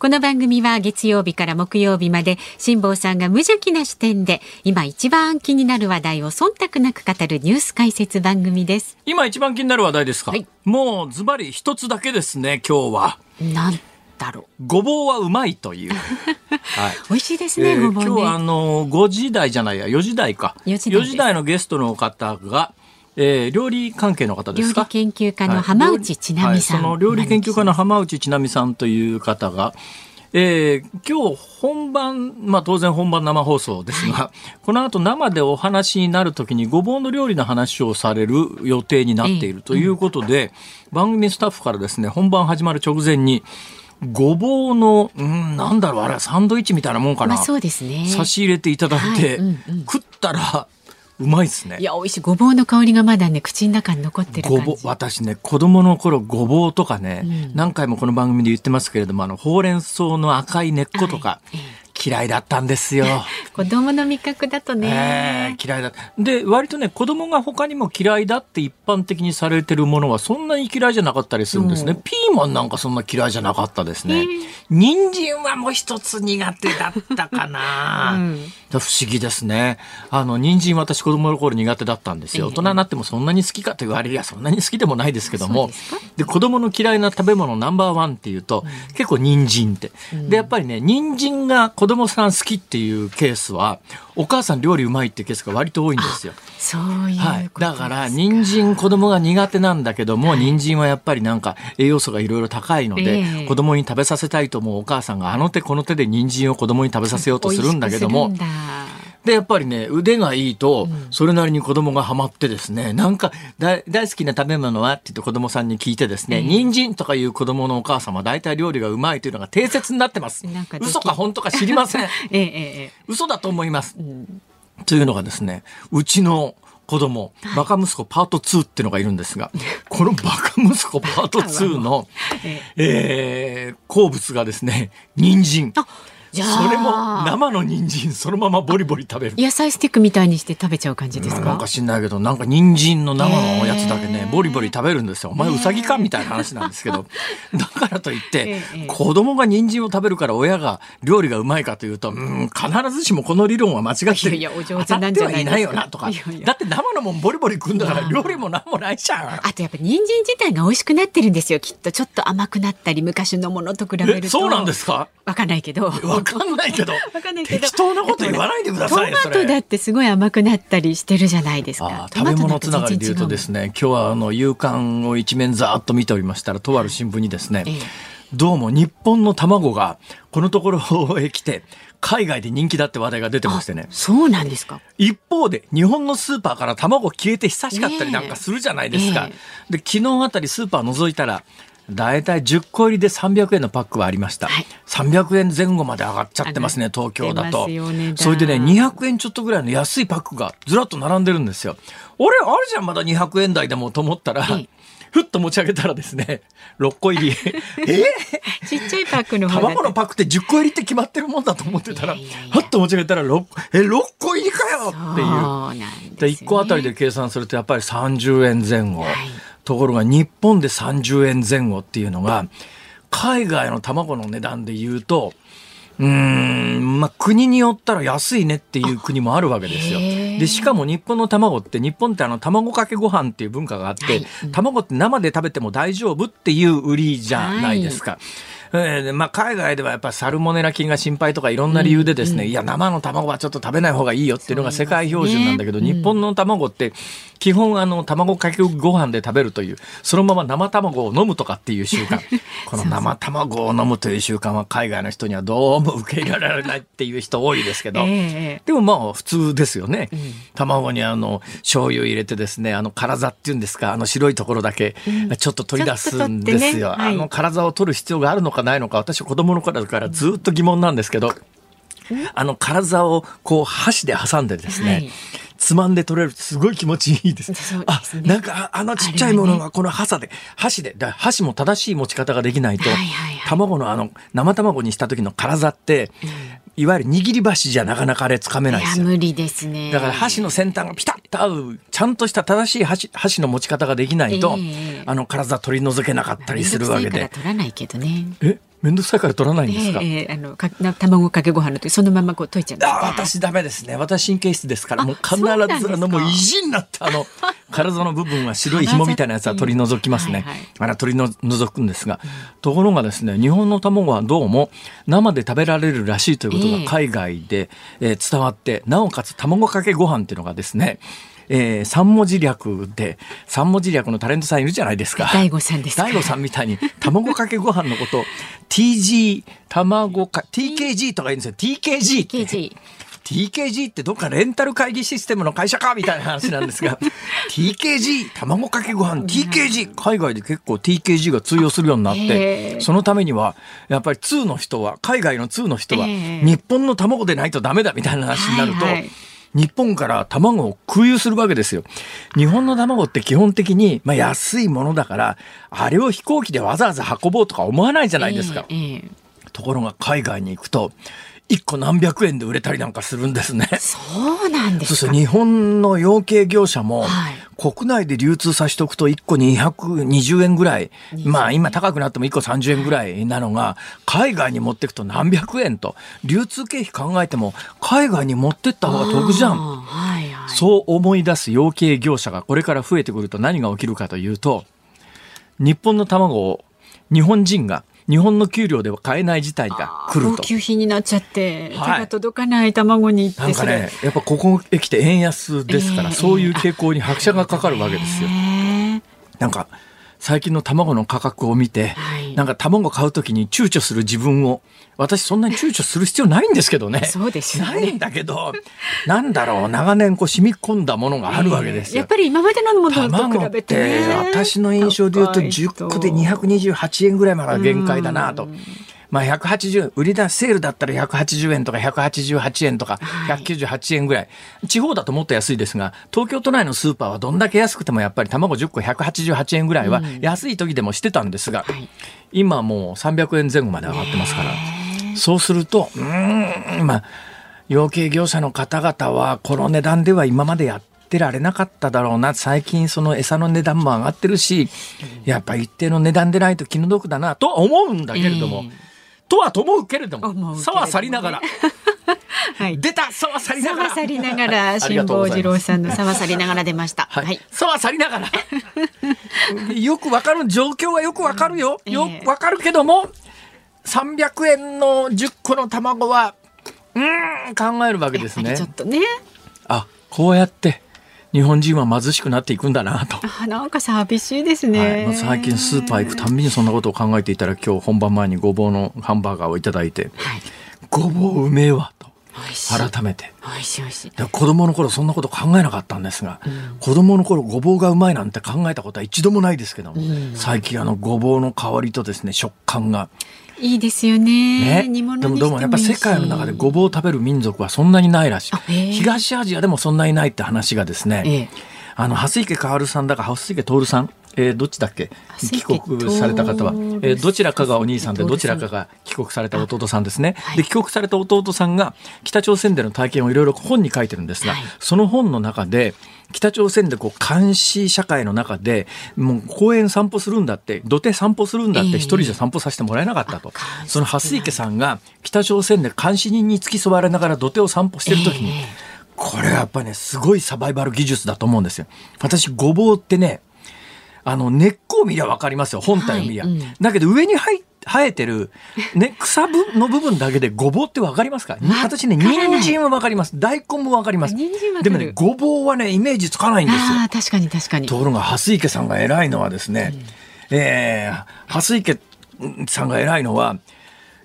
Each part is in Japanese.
この番組は月曜日から木曜日まで辛坊さんが無邪気な視点で今一番気になる話題を忖度なく語るニュース解説番組です。今一番気になる話題ですか、はい、もうズバリ一つだけですね今日は。なんだろう。ごぼうはうまいという、はい、美味しいですね、えー、ごぼう、ね、今日はあの5時台じゃないや4時台か。4時台 ,4 時台のゲストの方がえー、料理関係の方ですか？料理研究家の浜内千奈美さん、はい、その料理研究家の浜内千奈美さんという方が、えー、今日本番、まあ当然本番生放送ですが、はい、この後生でお話になるときにごぼうの料理の話をされる予定になっているということで、えーうん、番組スタッフからですね、本番始まる直前に、ごぼうの、うん、なんだろう、あれはサンドイッチみたいなもんかな。まあ、そうですね。差し入れていただいて、はいうんうん、食ったら、うまいですね。いや、美味しい。ごぼうの香りがまだね、口の中に残ってるごぼう、私ね、子供の頃、ごぼうとかね、うん、何回もこの番組で言ってますけれども、あの、ほうれん草の赤い根っことか、はい嫌いだったんですよ。子供の味覚だとね、えー、嫌いだ。で、割とね、子供が他にも嫌いだって一般的にされてるものはそんなに嫌いじゃなかったりするんですね。ピーマンなんかそんな嫌いじゃなかったですね。えー、人参はもう一つ苦手だったかな、うん、不思議ですね。あの、人参私子供の頃苦手だったんですよ。大人になってもそんなに好きかと言われりゃそんなに好きでもないですけども。で子供の嫌いな食べ物ナンバーワンっていうと、うん、結構人参って。で、やっぱりね、人参が子供さん好きっていうケースはお母さん料理うまいってケースが割と多いんですよ。そういうはい、だから人参子供が苦手なんだけども、はい、人参はやっぱりなんか栄養素がいろいろ高いので、えー、子供に食べさせたいと思うお母さんがあの手この手で人参を子供に食べさせようとするんだけども。で、やっぱりね、腕がいいと、それなりに子供がハマってですね、なんか大、大好きな食べ物はって言って子供さんに聞いてですね、えー、人参とかいう子供のお母様、大体料理がうまいというのが定説になってます。嘘か本当か知りません。えー、えー、嘘だと思います。うん、というのがですね、うちの子供、バカ息子パート2っていうのがいるんですが、このバカ息子パート2の、えー、好物がですね、人参。それも生の人参そのままボリボリ食べる。野菜スティックみたいにして食べちゃう感じですか、なんか知んないけどなんか人参の生のやつだけねボリボリ食べるんですよ。お前ウサギかみたいな話なんですけど。だからといって子供が人参を食べるから親が料理がうまいかというとうん必ずしもこの理論は間違ってるいやお上手なんじゃないないよなとか。だって生のもんボリボリ食うんだから料理も何もないじゃん。あとやっぱ人参自体が美味しくなってるんですよ。きっとちょっと甘くなったり昔のものと比べると。そうなんですか？わかんないけどわかんないけど。わかんないけど。適当なこと言わないでくださいトマトだってすごい甘くなったりしてるじゃないですか。食べ物つながりで言うとですね、今日はあの、夕刊を一面ざーっと見ておりましたら、とある新聞にですね、ええ、どうも日本の卵がこのところへ来て、海外で人気だって話題が出てましてね。そうなんですか。一方で、日本のスーパーから卵消えて久しかったりなんかするじゃないですか。で、昨日あたりスーパー覗いたら、大体10個入りで300円のパックはありました、はい、300円前後まで上がっちゃってますね東京だと。それでね200円ちょっとぐらいの安いパックがずらっと並んでるんですよ。俺あるじゃんまだ200円台でもと思ったら、ふっと持ち上げたらですね、6個入り。え？ちっちゃいパックの方卵のパックって10個入りって決まってるもんだと思ってたら、ふっと持ち上げたら6、え、6個入りかよっていう。で、ね、1個あたりで計算するとやっぱり30円前後。はいところが日本で30円前後っていうのが、海外の卵の値段で言うと、うん、まあ、国によったら安いねっていう国もあるわけですよ。で、しかも日本の卵って、日本ってあの、卵かけご飯っていう文化があって、はい、卵って生で食べても大丈夫っていう売りじゃないですか。はいえーまあ、海外ではやっぱサルモネラ菌が心配とかいろんな理由でですね、うんうん、いや生の卵はちょっと食べない方がいいよっていうのが世界標準なんだけど、ね、日本の卵って基本あの卵かけご飯で食べるというそのまま生卵を飲むとかっていう習慣。この生卵を飲むという習慣は海外の人にはどうも受け入れられないっていう人多いですけど、えー、でもまあ普通ですよね、うん、卵にあの醤油入れてですねあの辛座っていうんですかあの白いところだけちょっと取り出すんですよ、ね。はい、あの辛座を取る必要があるのかかないのか私は子供の頃からずっと疑問なんですけど、あの体をこう箸で挟んでですね、はい。つまんで取れるすごい気持ちいいです。ですね、あ、なんかあのちっちゃいものがこの箸で、箸で、だ箸も正しい持ち方ができないと、はいはいはい、卵のあの生卵にした時の体って、うん、いわゆる握り箸じゃなかなかあれつかめないですよ。無理ですね。だから箸の先端がピタッと合う、ちゃんとした正しい箸箸の持ち方ができないと、えー、あの体取り除けなかったりするわけで。取らないけどね。え？面倒くさいから取らないんですか？えー、あのか卵かけご飯の時そのままこう溶いちゃうんあ私ダメですね。私神経質ですからもう必ずあのもう意地になったあの 体の部分は白い紐みたいなやつは取り除きますね。はいはい、あら取り除くんですが、ところがですね日本の卵はどうも生で食べられるらしいということが海外で、えー、伝わってなおかつ卵かけご飯っていうのがですね。えー、三文字略で、三文字略のタレントさんいるじゃないですか。大悟さんです大悟さんみたいに、卵かけご飯のこと、TG、卵か、TKG とか言うんですよ。TKG って。TKG。TKG ってどっかレンタル会議システムの会社かみたいな話なんですが TKG 卵かけご飯 TKG 海外で結構 TKG が通用するようになってそのためにはやっぱり2の人は海外の2の人は日本の卵でないとダメだみたいな話になると、はいはい日本から卵を空輸するわけですよ。日本の卵って基本的に、まあ、安いものだから、あれを飛行機でわざわざ運ぼうとか思わないじゃないですか。えーえー、ところが海外に行くと、1個何百円で売れたりなんかするんですね。そうなんです日本の養鶏業者も、国内で流通させておくと1個220円ぐらい、まあ今高くなっても1個30円ぐらいなのが、海外に持っていくと何百円と、流通経費考えても、海外に持ってった方が得じゃん。はいはい、そう思い出す養鶏業者がこれから増えてくると何が起きるかというと、日本の卵を日本人が日本の給料では買えない事態が来ると。高級品になっちゃって、はい、手が届かない卵になんかね、やっぱここへ来て円安ですから、えー、そういう傾向に拍車がかかるわけですよ。えー、なんか最近の卵の価格を見て、はい、なんか卵買うときに躊躇する自分を、私そんなに躊躇する必要ないんですけどね。そうですね。ないんだけど、なんだろう、長年こう染み込んだものがあるわけですよ。やっぱり今までのものと比べて、ね、私の印象で言うと10個で228円ぐらいまでが限界だなと。まあ、180売り出セールだったら180円とか188円とか198円ぐらい、はい、地方だともっと安いですが東京都内のスーパーはどんだけ安くてもやっぱり卵10個188円ぐらいは安い時でもしてたんですが、うん、今もう300円前後まで上がってますから、そうするとうんまあ養鶏業者の方々はこの値段では今までやってられなかっただろうな。最近その餌の値段も上がってるしやっぱ一定の値段でないと気の毒だなと思うんだけれども。えーとはと思うけれども、さは去りながら。はい、出たさは去りながら。さは去りながら、辛坊治郎さんのさは去りながら出ました。はい。さは去りながら。よくわかる、状況はよくわかるよ。よくわかるけども、300円の10個の卵は、うん、考えるわけですね。ちょっとね。あ、こうやって、日本人は貧しくなっていくんだなと。あなんか寂しいですね、はい、最近スーパー行くたびにそんなことを考えていたら今日本番前にごぼうのハンバーガーをいただいて、はい、ごぼううめえわと。改めて。子供の頃そんなこと考えなかったんですが、うん、子供の頃ごぼうがうまいなんて考えたことは一度もないですけど、うん、最近あのごぼうの香りとですね食感がいいですよね。ね。でもでもやっぱ世界の中でごぼうを食べる民族はそんなにないらしい。東アジアでもそんなにないって話がですね、えー、あの、蓮池薫さんだか、蓮池徹さん、えー、どっちだっけ？帰国された方は、えー、どちらかがお兄さんでどちらかが帰国された弟さんですね、はい、で帰国された弟さんが北朝鮮での体験をいろいろ本に書いてるんですが、はい、その本の中で北朝鮮でこう監視社会の中でもう公園散歩するんだって土手散歩するんだって一人じゃ散歩させてもらえなかったと、えー、その蓮池さんが北朝鮮で監視人に付き添われながら土手を散歩してる時に、えー、これはやっぱねすごいサバイバル技術だと思うんですよ。私ごぼうってねあの根っこを見りゃ分かりますよ。本体を見りゃ、はいうん、だけど上に入生えてる、ね、草の部分だけでごぼうって分かりますか私ね人参は分かります。大根も分かります。でもねごぼうはねイメージつかないんですよ。確かに確かに。ところが蓮池さんが偉いのはですね、うん、えー、蓮池さんが偉いのは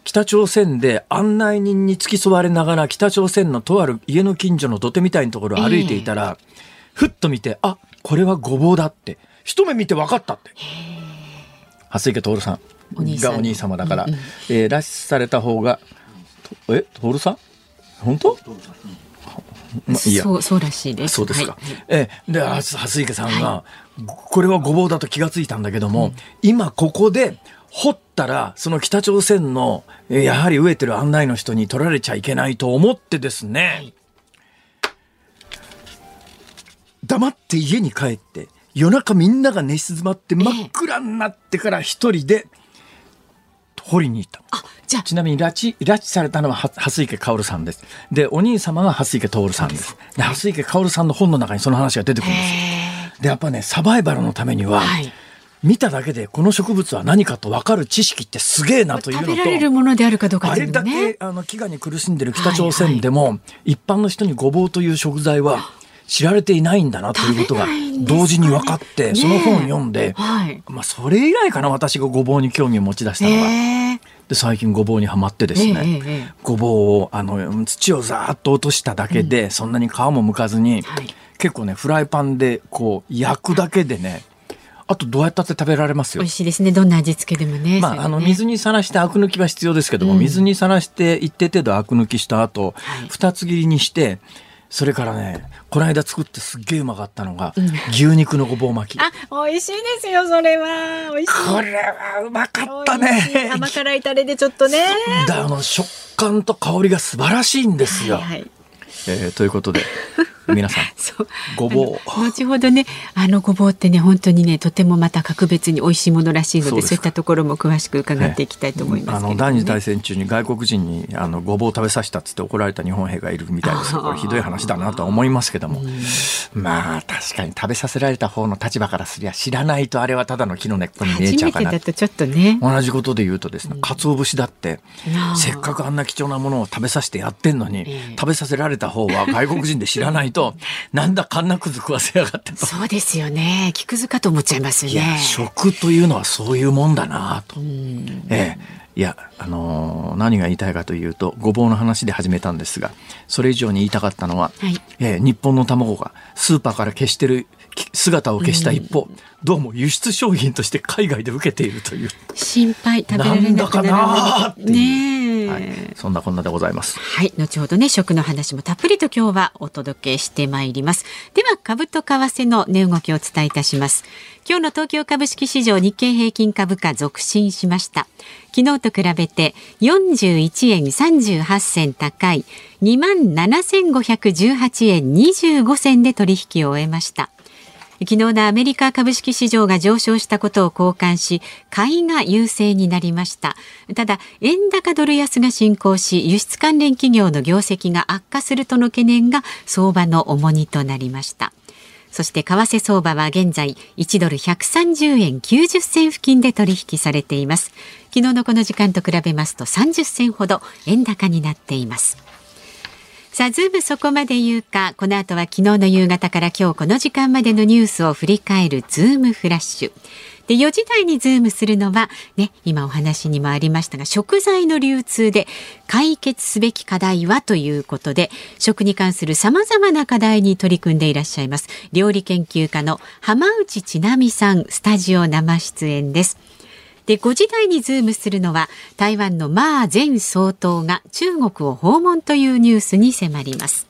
北朝鮮で案内人に付き添われながら北朝鮮のとある家の近所の土手みたいなところを歩いていたら、えー、ふっと見てあこれはごぼうだって一目見て分かったって。蓮池徹さんがお兄様だから、うんうん、えー、拉致された方が、え、徹さん？本当？まあ、いいそうそうらしいです。そうですか。はい、えで蓮池さんが、はい、これはごぼうだと気がついたんだけども、うん、今ここで掘ったらその北朝鮮のやはり飢えてる案内の人に取られちゃいけないと思ってですね、はい、黙って家に帰って夜中みんなが寝静まって真っ暗になってから一人で掘りに行った。あじゃちなみに拉致拉致されたのは蓮池薫さんです。でお兄様は蓮池徹さんです。で蓮池薫さんの本の中にその話が出てくるんですでやっぱねサバイバルのためには、はい。見ただけでこの植物は何かと分かる知識ってすげえなというのと食べられるものであるかどうか、ね、あれだけあの飢餓に苦しんでる北朝鮮でも、はい。はい、一般の人にごぼうという食材は知られていないんだなということが同時に分かって、ね、その本を読んで、はい、まあそれ以来かな私がごぼうに興味を持ち出したのは。で最近ごぼうにはまってですね、えー、ごぼうをあの土をざーっと落としただけで、うん、そんなに皮も剥かずに、はい、結構ねフライパンでこう焼くだけでねあとどうやったって食べられますよ。美味しいですね。どんな味付けでもね。まあ、ね、あの水にさらしてアク抜きは必要ですけども、うん、水にさらして一定程度アク抜きした後、二、はい、つ切りにして、それからね、この間作ってすっげえうまかったのが、うん、牛肉のごぼう巻き。あ、美味しいですよ、それは。美味しい。これはうまかったね。甘辛いタレでちょっとね。だあの食感と香りが素晴らしいんですよ。はい、はい、えー、ということで。皆さん。ごぼう。後ほどねあのごぼうってね本当にねとてもまた格別に美味しいものらしいのでそういったところも詳しく伺っていきたいと思います、ね、あの第二次大戦中に外国人にあのごぼう食べさせたっつって怒られた日本兵がいるみたいですこれひどい話だなと思いますけども。まあ確かに食べさせられた方の立場からすりゃ知らないとあれはただの木の根っこに見えちゃうかな。だとちょっとね。同じことで言うとですね鰹節だってせっかくあんな貴重なものを食べさせてやってんのに、食べさせられた方は外国人で知らないと なんだかんなくず食わせやがってと。そうですよね。木くずかと思っちゃいますよね。食というのはそういうもんだなと。ええ。いや、あのー、何が言いたいかというと、ごぼうの話で始めたんですが、それ以上に言いたかったのは、はい、えー、日本の卵がスーパーから消してる姿を消した一方、どうも輸出商品として海外で受けているという。心配食べられなくなるなんだかなねはい、そんなこんなでございます。はい、後ほどね食の話もたっぷりと今日はお届けしてまいります。では株と為替の値動きをお伝えいたします。今日の東京株式市場日経平均株価続伸しました。昨日と比べて41円38銭高い2万7518円25銭で取引を終えました。昨日のアメリカ株式市場が上昇したことを好感し買いが優勢になりました。ただ円高ドル安が進行し輸出関連企業の業績が悪化するとの懸念が相場の重荷となりました。そして為替相場は現在1ドル130円90銭付近で取引されています。昨日のこの時間と比べますと30銭ほど円高になっています。さあ、ズームそこまで言うか、この後は昨日の夕方から今日この時間までのニュースを振り返るズームフラッシュ。で、4時台にズームするのは、ね、今お話にもありましたが、食材の流通で解決すべき課題はということで、食に関する様々な課題に取り組んでいらっしゃいます。料理研究家の浜内千波さん、スタジオ生出演です。で5時台にズームするのは台湾の馬前総統が中国を訪問というニュースに迫ります。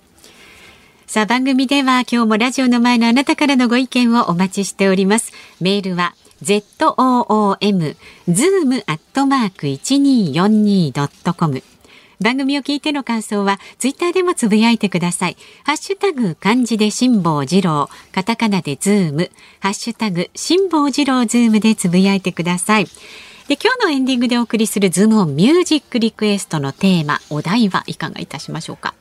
さあ番組では今日もラジオの前のあなたからのご意見をお待ちしております。メールは zoom zoom アットマーク 1242.com 番組を聞いての感想はツイッターでもつぶやいてください。ハッシュタグ漢字で辛坊治郎、カタカナでズーム、ハッシュタグ辛坊治郎ズームでつぶやいてください。で今日のエンディングでお送りするズームオンミュージックリクエストのテーマ、お題はいかがいたしましょうか？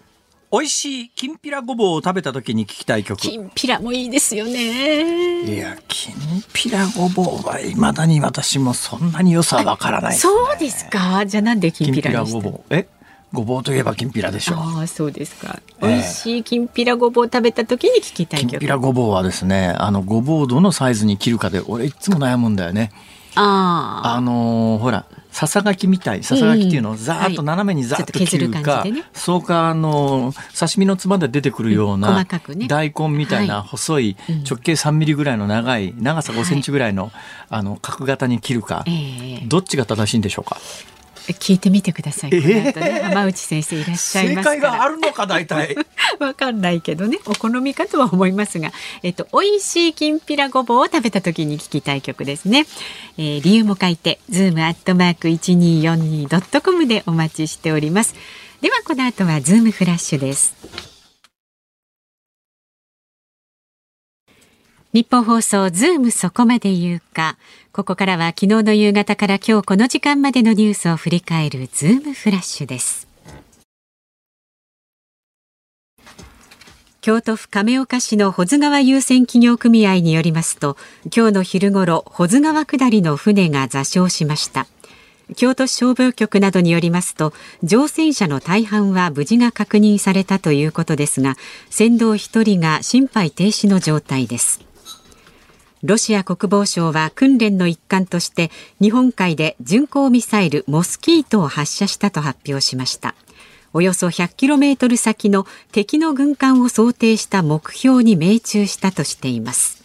美味しいきんぴらごぼうを食べた時に聞きたい曲。きんぴらもいいですよね。いや、きんぴらごぼうはいまだに私もそんなに良さはわからない、ね、そうですか。じゃあなんできんぴらにした？ごぼう。え？ごぼうといえばきんぴらでしょう。ああ、そうですか。美味しいきんぴらごぼう食べた時に聞きたいきんぴらごぼうはですね、あのごぼうをどのサイズに切るかで、俺いつも悩むんだよね。ああ。あのー、ほら。ささがきみたいささがきっていうのをざーっと斜めにざーっと切るか、そうかあの刺身のつばで出てくるような、大根みたいな細い、直径3ミリぐらいの長い長さ5センチぐらいの,、あの角型に切るか、えー、どっちが正しいんでしょうか？聞いてみてください。えー、ね、浜内先生いらっしゃいます正解があるのか大体。わかんないけどね、お好みかとは思いますが、えっと美味しいきんぴらごぼうを食べた時に聞きたい曲ですね。えー、理由も書いて、ズームアットマーク一二四二ドットコムでお待ちしております。ではこの後はズームフラッシュです。日本放送ズームそこまで言うか。ここからは昨日の夕方から今日この時間までのニュースを振り返るズームフラッシュです。京都府亀岡市の保津川遊船企業組合によりますと、今日の昼ごろ、保津川下りの船が座礁しました。京都市消防局などによりますと乗船者の大半は無事が確認されたということですが船頭1人が心肺停止の状態ですロシア国防省は訓練の一環として日本海で巡航ミサイルモスキートを発射したと発表しました。およそ100キロメートル先の敵の軍艦を想定した目標に命中したとしています。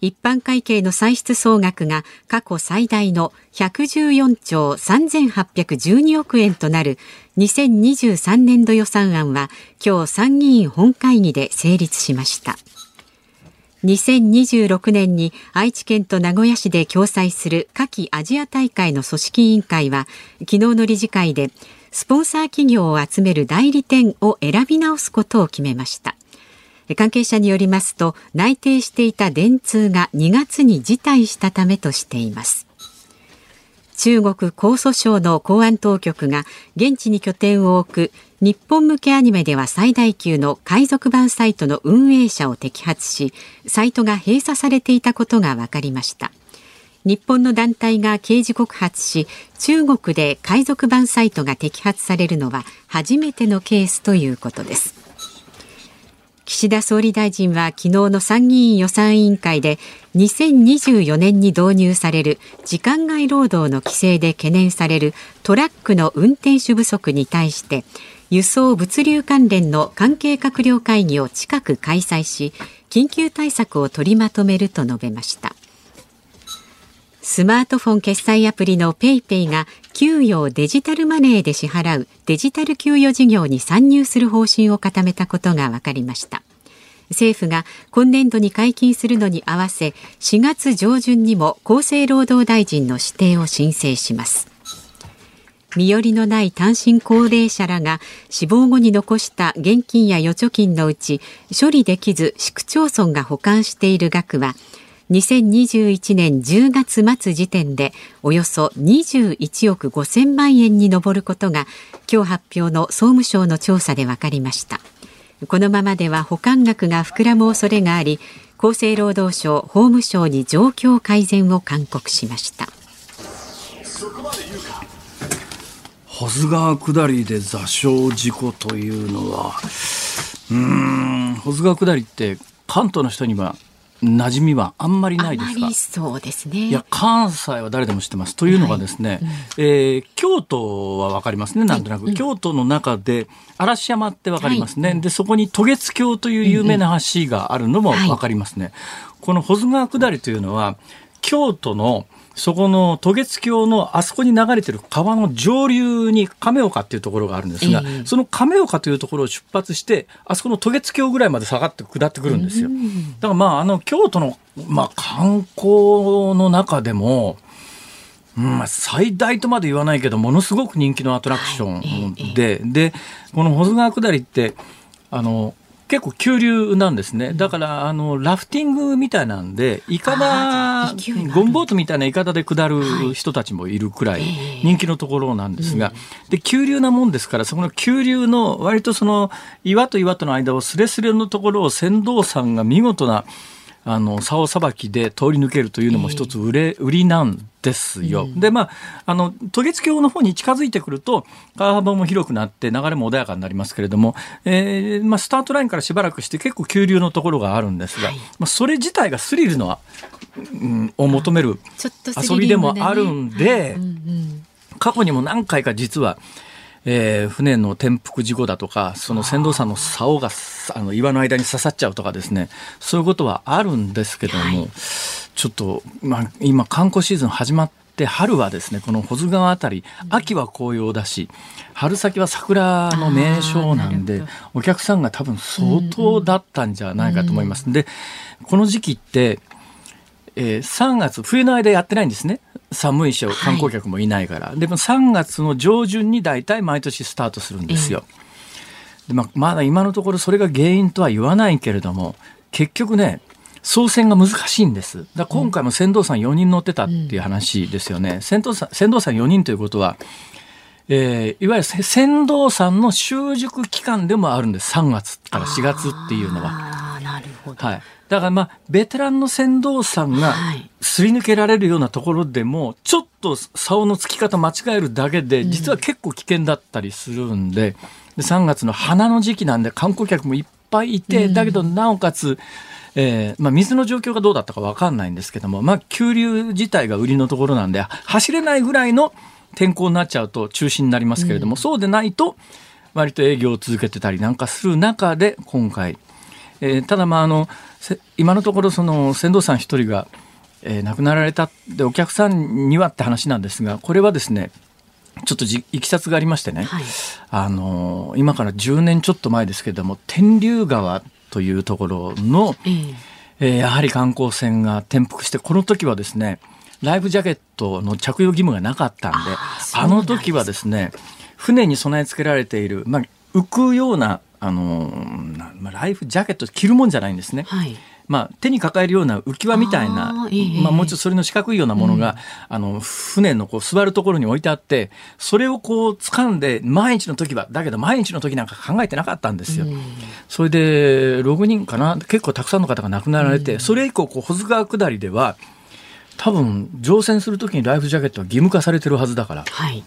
一般会計の歳出総額が過去最大の114兆3812億円となる2023年度予算案は今日参議院本会議で成立しました。2026年に愛知県と名古屋市で共催する夏季アジア大会の組織委員会は昨日の理事会でスポンサー企業を集める代理店を選び直すことを決めました。関係者によりますと内定していた電通が2月に辞退したためとしています。中国江蘇省の公安当局が現地に拠点を置く日本向けアニメでは最大級の海賊版サイトの運営者を摘発しサイトが閉鎖されていたことが分かりました。日本の団体が刑事告発し中国で海賊版サイトが摘発されるのは初めてのケースということです。岸田総理大臣は昨日の参議院予算委員会で2024年に導入される時間外労働の規制で懸念されるトラックの運転手不足に対して輸送物流関連の関係閣僚会議を近く開催し緊急対策を取りまとめると述べました。スマートフォン決済アプリの PayPay が給与をデジタルマネーで支払うデジタル給与事業に参入する方針を固めたことが分かりました。政府が今年度に解禁するのに合わせ4月上旬にも厚生労働大臣の指定を申請します。身寄りのない単身高齢者らが死亡後に残した現金や預貯金のうち処理できず市区町村が保管している額は2021年10月末時点でおよそ21億5000万円に上ることが今日発表の総務省の調査で分かりました。このままでは保管額が膨らむ恐れがあり厚生労働省法務省に状況改善を勧告しました。保津川下りで座礁事故というのはうん保津川下りって関東の人には馴染みはあんまりないですか？そうですね。いや関西は誰でも知ってます。というのがですね、はい。うん、えー、京都は分かりますねなんとなく、はい、京都の中で嵐山って分かりますね、はい、でそこに渡月橋という有名な橋があるのも分かりますね、この保津川下りというのは京都のそこの渡月橋のあそこに流れてる川の上流に亀岡っていうところがあるんですが、えー、その亀岡というところを出発してあそこの渡月橋ぐらいまで下がって下ってくるんですよ。だからまああの京都の、まあ、観光の中でもうん、最大とまで言わないけどものすごく人気のアトラクションで、はい、でこの保津川下りってあの結構急流なんですね。だから、あの、ラフティングみたいなんで、いかだ、ゴムボートみたいないかだで下る人たちもいるくらい人気のところなんですが、で、急流なもんですから、そこの急流の割とその岩と岩との間をすれすれのところを船頭さんが見事なあの竿さばきで通り抜けるというのも一つ売れ、売りなんですよ。うん、でまああの渡月橋の方に近づいてくると川幅も広くなって流れも穏やかになりますけれども、えーまあ、スタートラインからしばらくして結構急流のところがあるんですが、はい、まあ、それ自体がスリルのは、うん、を求める遊びでもあるんで、過去にも何回か実はえー、船の転覆事故だとか、その船頭さんの竿があの岩の間に刺さっちゃうとかですね、そういうことはあるんですけども、はい、ちょっと、まあ、今、観光シーズン始まっって春はですねこの保津川あたり秋は紅葉だし春先は桜の名所なんでお客さんが多分相当だったんじゃないかと思います。でこの時期ってえー、3月冬の間やってないんですね寒いし観光客もいないから、はい、でも3月の上旬に大体毎年スタートするんですよ。えー、でままだ今のところそれが原因とは言わないけれども結局ね操船が難しいんです。だ今回も船頭さん4人乗ってたっていう話ですよね。うん、船頭さん船頭さん4人ということは、えー、いわゆる船頭さんの習熟期間でもあるんです。3月から4月っていうのは。なるほど。はい。だからまあ、ベテランの船頭さんがすり抜けられるようなところでも、ちょっと竿の付き方間違えるだけで、実は結構危険だったりするんで、で3月の花の時期なんで観光客もいっぱいいて、だけどなおかつ、えーまあ、水の状況がどうだったか分かんないんですけども、まあ、急流自体が売りのところなんで走れないぐらいの天候になっちゃうと中止になりますけれども、うん、そうでないと割と営業を続けてたりなんかする中で今回、えー、ただまああの今のところその船頭さん一人が、えー、亡くなられたでお客さんにはって話なんですがこれはですねちょっとじいきさつがありましてね、はい、あの今から10年ちょっと前ですけれども天竜川というところの、えー、えー、やはり観光船が転覆してこの時はですねライフジャケットの着用義務がなかったんであの時はですね船に備え付けられている、まあ、浮くようなあのまあ、ライフジャケット着るもんじゃないんですね。はいまあ、手に抱えるような浮き輪みたいな、まあ、もうちょっとそれの四角いようなものが、うん、あの船のこう座るところに置いてあってそれをこう掴んで毎日の時はだけど毎日の時なんか考えてなかったんですよ。うん、それで6人かな結構たくさんの方が亡くなられて、うん、それ以降こう保津川下りでは多分乗船する時にライフジャケットは義務化されてるはずだから。はい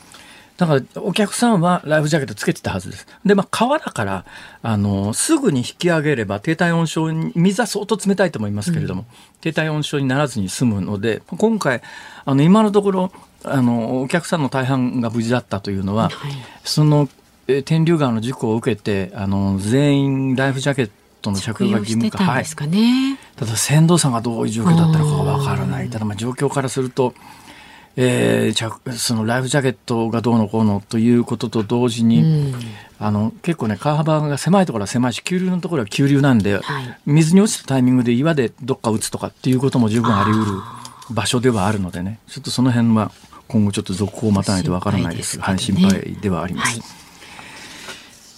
だからお客さんはライフジャケットつけてたはずです。で、まあ川だから、あの、すぐに引き上げれば低体温症に、水は相当冷たいと思いますけれども、うん、低体温症にならずに済むので、今回、あの、今のところ、あの、お客さんの大半が無事だったというのは、はい、その、天竜川の事故を受けて、あの、全員ライフジャケットの着用が義務化。はい。ただ船頭さんがどういう状況だったのかわからない。ただまあ状況からすると、えー、そのライフジャケットがどうのこうのということと同時に、うん、あの結構ね川幅が狭いところは狭いし急流のところは急流なんで、はい、水に落ちたタイミングで岩でどっか打つとかっていうことも十分あり得る場所ではあるのでね。ちょっとその辺は今後ちょっと続報を待たないとわからないですが、心配、ね、心配ではあります。はい、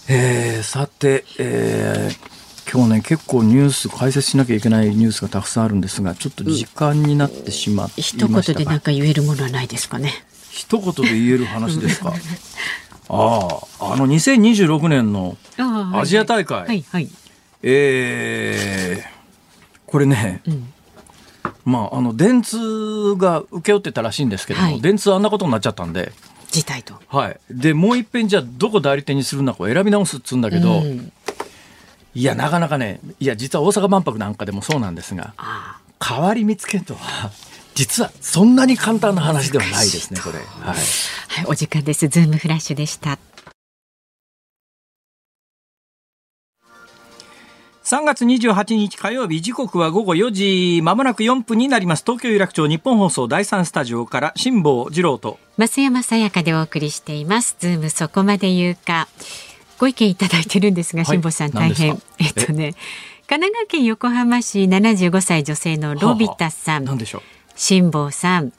えー、さて、えー今日ね結構ニュース解説しなきゃいけないニュースがたくさんあるんですがちょっと時間になってしまって一言で何か言えるものはないですかね。一言で言える話ですかあああの2026年のアジア大会、はいはいはい、えー、これね、うん、まああの電通が請け負ってたらしいんですけども、はい、電通あんなことになっちゃったんで。事態と。はい。で、もう一遍じゃあどこ代理店にするのかを選び直すっつうんだけど、うん、いや、なかなかね、いや、実は大阪万博なんかでもそうなんですが、代わり見つけるとは、実はそんなに簡単な話ではないですね、これ。はい。はい、お時間です。ズームフラッシュでした。3月28日火曜日時刻は午後4時まもなく4分になります東京有楽町日本放送第3スタジオから辛坊治郎と増山さやかでお送りしていますズームそこまで言うかご意見いただいてるんですが、辛坊さん大変。え？っとね、神奈川県横浜市75歳女性のロビタさん。はあ、でしょう？辛坊さん。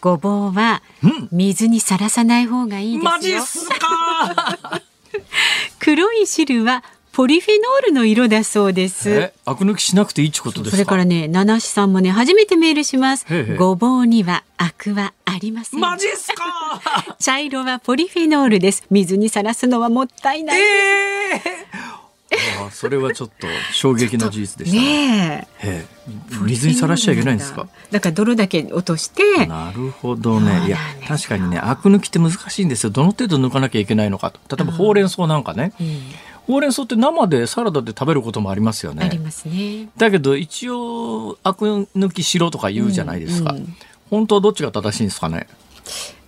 ごぼうは水にさらさない方がいいですよ。マジっすか 黒い汁はポリフェノールの色だそうです。アク抜きしなくていいってことそれからね、七七さんもね、初めてメールします。へへごぼうにはアクはありません。マジっすか？茶色はポリフェノールです。水にさらすのはもったいないえー、あそれはちょっと衝撃の事実でしたね。ね水にさらしちゃいけないんですか？だから泥だけ落として。なるほどね。いや確かにね、アク抜きって難しいんですよ。どの程度抜かなきゃいけないのかと。例えばほうれん草なんかね。うんほうれん草って生でサラダで食べることもありますよね。ありますね。だけど一応アク抜きしろとか言うじゃないですか。うんうん、本当はどっちが正しいんですかね？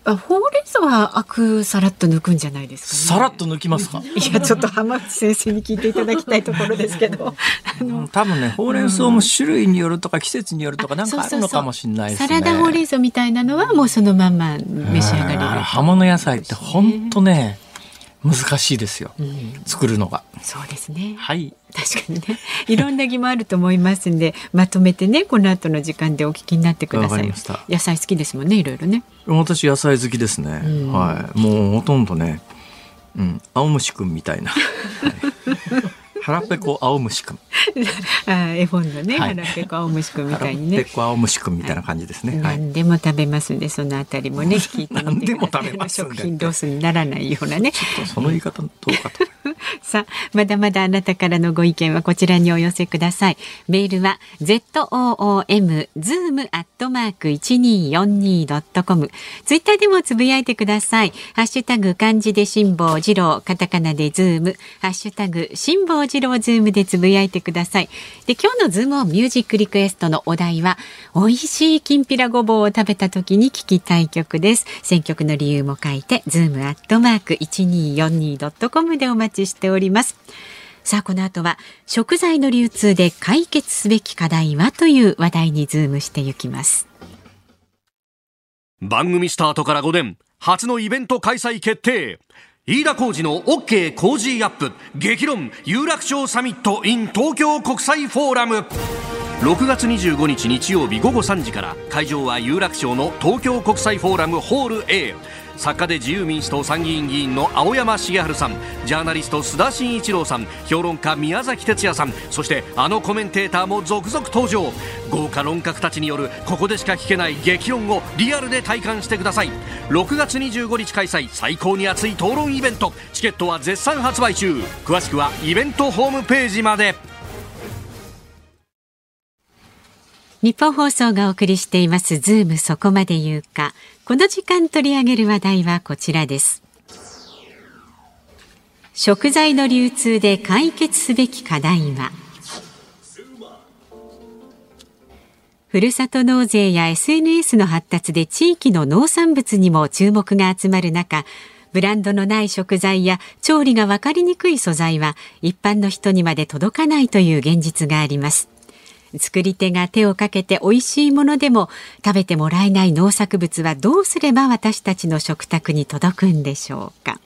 あほうれん素はアクさらっと抜くんじゃないですか、ね、さらっと抜きますか？いやちょっと浜内先生に聞いていただきたいところですけど あの多分ねほうれん草も種類によるとか季節によるとかなんかあるのかもしれないですねサラダほうれん草みたいなのはもうそのまま召し上がれる葉物野菜って本当ね難しいですよ、うん、作るのが。そうですね。はい。確かにね。いろんな疑問あると思いますんで まとめてねこの後の時間でお聞きになってください。野菜好きですもんねいろいろね。私野菜好きですね、うん、はい。もうほとんどねうん青虫くんみたいな、は い腹ペコ青虫くん。あ絵本のね、はい、腹ペコ青虫くんみたいにね。ペコ青虫くんみたいな感じですね。はい、何でも食べますんで、そのあたりもね、聞いてみてでも食べます食品ロスにならないようなね。ちょっとその言い方どうかと。さあ、まだまだあなたからのご意見はこちらにお寄せください。メールは z o o m zoom アットマーク一二四二ドットコム。ツイッターでもつぶやいてください。ハッシュタグ漢字で辛抱治郎、カタカナでズーム、ハッシュタグ辛抱治郎ズームでつぶやいてください。で、今日のズームオンミュージックリクエストのお題は、美味しいきんぴらごぼうを食べた時に聞きたい曲です。選曲の理由も書いて、ズームアットマーク一二四二ドットコムでお待ちしております。さあ、この後は食材の流通で解決すべき課題はという話題にズームしていきます。番組スタートから5年、初のイベント開催決定。飯田浩司の OK 工事アップ。激論有楽町サミット in 東京国際フォーラム。6月25日日曜日午後3時から会場は有楽町の東京国際フォーラムホール A 作家で自由民主党参議院議員の青山茂春さんジャーナリスト須田慎一郎さん評論家宮崎哲也さんそしてあのコメンテーターも続々登場。豪華論客たちによるここでしか聞けない激論をリアルで体感してください。6月25日開催最高に熱い討論イベント。チケットは絶賛発売中。詳しくはイベントホームページまで。日本放送がお送りしていますズームそこまで言うか。この時間取り上げる話題はこちらです。食材の流通で解決すべき課題は？ふるさと納税や SNS の発達で地域の農産物にも注目が集まる中ブランドのない食材や調理が分かりにくい素材は一般の人にまで届かないという現実があります。作り手が手をかけて美味しいものでも食べてもらえない農作物はどうすれば私たちの食卓に届くんでしょうか。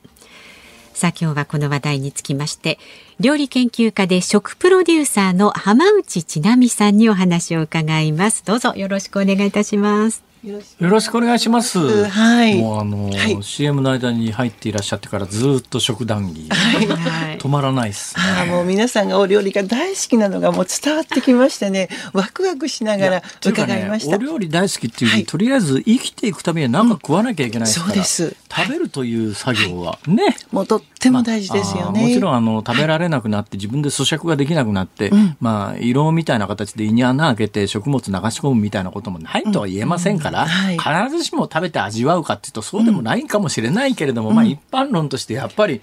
さあ今日はこの話題につきまして料理研究家で食プロデューサーの浜内千奈美さんにお話を伺います。どうぞよろしくお願いいたします。よろしく。お願いします。はい。もうあの、はい、CM の間に入っていらっしゃってからずっと食談義、はい、止まらないです、ね、あもう皆さんがお料理が大好きなのがもう伝わってきましてね、ワクワクしながら伺いました。ね、お料理大好きっていう、はい、とりあえず生きていくためには何か食わなきゃいけないですから、うん、そうです。食べるという作業はね、もうとっても大事ですよね。まあ、もちろんあの食べられなくなって自分で咀嚼ができなくなって、うん、まあ色みたいな形で胃に穴開けて食物流し込むみたいなこともないとは言えませんから、うん、必ずしも食べて味わうかっていうとそうでもないかもしれないけれども、まあ一般論としてやっぱり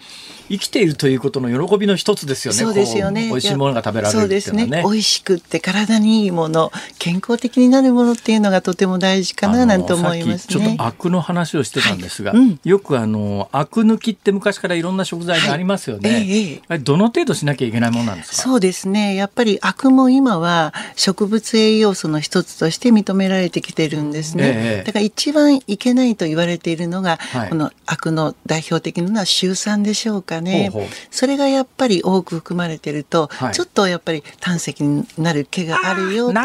生きているということの喜びの一つですよね。そうですよね。美味しいものが食べられるっていうのはね。ね美味しくって体にいいもの、健康的になるものっていうのがとても大事かななんて思いますね。ちょっとアクの話をしてたんですが、はいうん、よくあのアク抜きって昔からいろんな食材がありますよね。はい。ええ、どの程度しなきゃいけないものなんですか？そうですね。やっぱりアクも今は植物栄養素の一つとして認められてきてるんですね。え、だから一番いけないと言われているのが、はい、このアクの代表的なのはシュウ酸でしょうかね。それがやっぱり多く含まれてると、はい、ちょっとやっぱり胆石になる毛があるよとか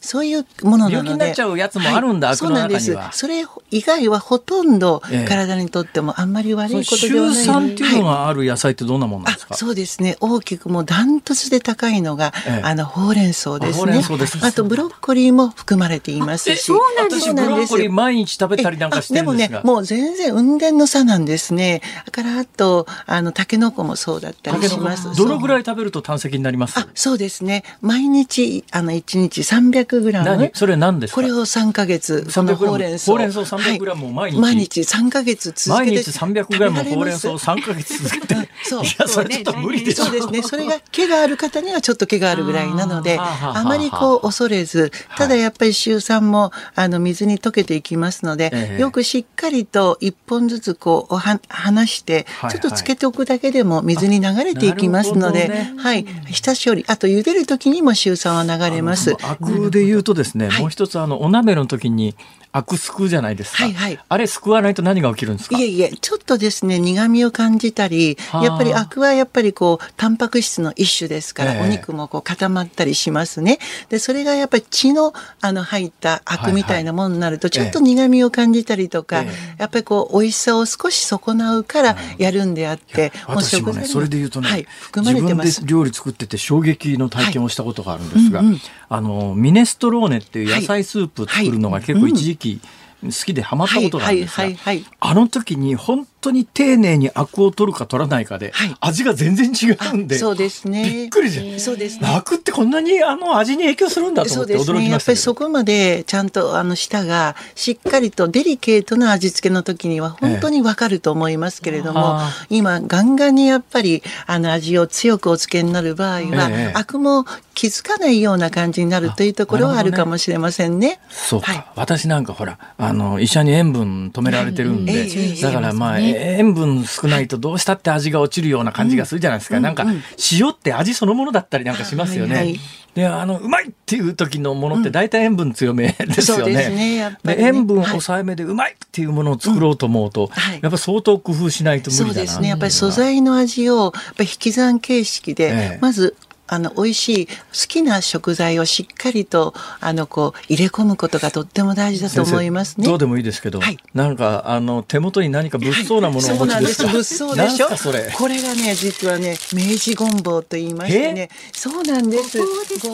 そういうものなので。病気になっちゃうやつもあるんだ、はい、そうなんです。それ以外はほとんど体にとってもあんまり悪いことではない、ええ、酸っていうのがある野菜ってどんなものですか、そうですね。大きくもうダントツで高いのが、ええ、あのほうれん草ですね。あとブロッコリーも含まれていますし。そうなんですブロッコリー毎日食べたりなんかしてるんですが。でもねもう全然運転の差なんですね。だからあとあのタケノコもそうだったりします。どのぐらい食べると胆石になります？そうですね。毎日、あの、1日300グラム。それ何ですこれを3か月、そのほうれん草。ほうれん草300グラムを毎日、毎日3か月続けて毎日300グラムほうれん草を3か月続けて。そう。それちょっと無理でしょ。そうですね。それが毛がある方にはちょっと毛があるぐらいなので、あまりこう恐れず、ただやっぱり週酸もあの水に溶けていきますので、よくしっかりと一本ずつこうは離して、ちょっとつけておくだけでも水に流れていきますので、はい。下処理、あと茹でる時にも週酸は流れます。アクで言うとですね、もう一つあのお鍋の時にアクすくうじゃないですか。はいはい。あれすくわないと何が起きるんですか？いえいえ、ちょっとですね、苦味を感じたり、やっぱりアクはやっぱりこう、タンパク質の一種ですから、えー、お肉もこう固まったりしますね。で、それがやっぱり血のあの入ったアクみたいなものになると、ちょっと苦味を感じたりとか、やっぱりこう、美味しさを少し損なうからやるんであって、もう食ね、それで言うとね、はい、含まれてます。自分で料理作ってて衝撃の体験をしたことがあるんですが、あの、ミネストローネっていう野菜スープ作るのが結構一時期、好きでハマったことがあるんですが、あの時に本当に丁寧にアクを取るか取らないかで、はい、味が全然違うんで、そうですね。びっくりで、そうですね。アクってこんなにあの味に影響するんだと思って驚きました、ね、やっぱりそこまでちゃんとあの舌がしっかりとデリケートな味付けの時には本当にわかると思いますけれども、ええ、今ガンガンにやっぱりあの味を強くお付けになる場合は、え、アクも気づかないような感じになるというところはあるかもしれませんね。ねそうか、はい、私なんかほらあの医者に塩分止められてるんで、だからまあ、塩分少ないとどうしたって味が落ちるような感じがするじゃないですか。なんか、塩って味そのものだったりなんかしますよね。はいはい、で、あの、うまいっていう時のものって大体塩分強めですよね。で、ねね、塩分抑えめでうまいっていうものを作ろうと思うと、はい、やっぱ相当工夫しないと無理だな。そうですね。やっぱり素材の味を、やっぱ引き算形式で、ええ、まずあの美味しい好きな食材をしっかりとあのこう入れ込むことがとっても大事だと思いますね。どうでもいいですけど、はい、なんかあの手元に何か物騒なものをお持ちですか。はい、そうなんです。物騒でしょ。それ？これがね実はね明治ゴンボウと言いましてね、そうなんです。ゴ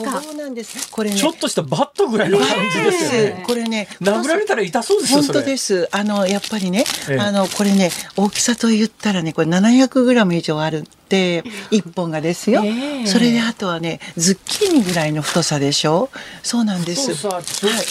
ボウなんです。これねちょっとしたバットぐらいの感じですよね。これね殴られたら痛そうですよ。本当です。あのやっぱりね、あのこれね大きさと言ったらねこれ700グラム以上あるって一本がですよ、えー、それであとはねズッキーニぐらいの太さでしょ？そうなんです。直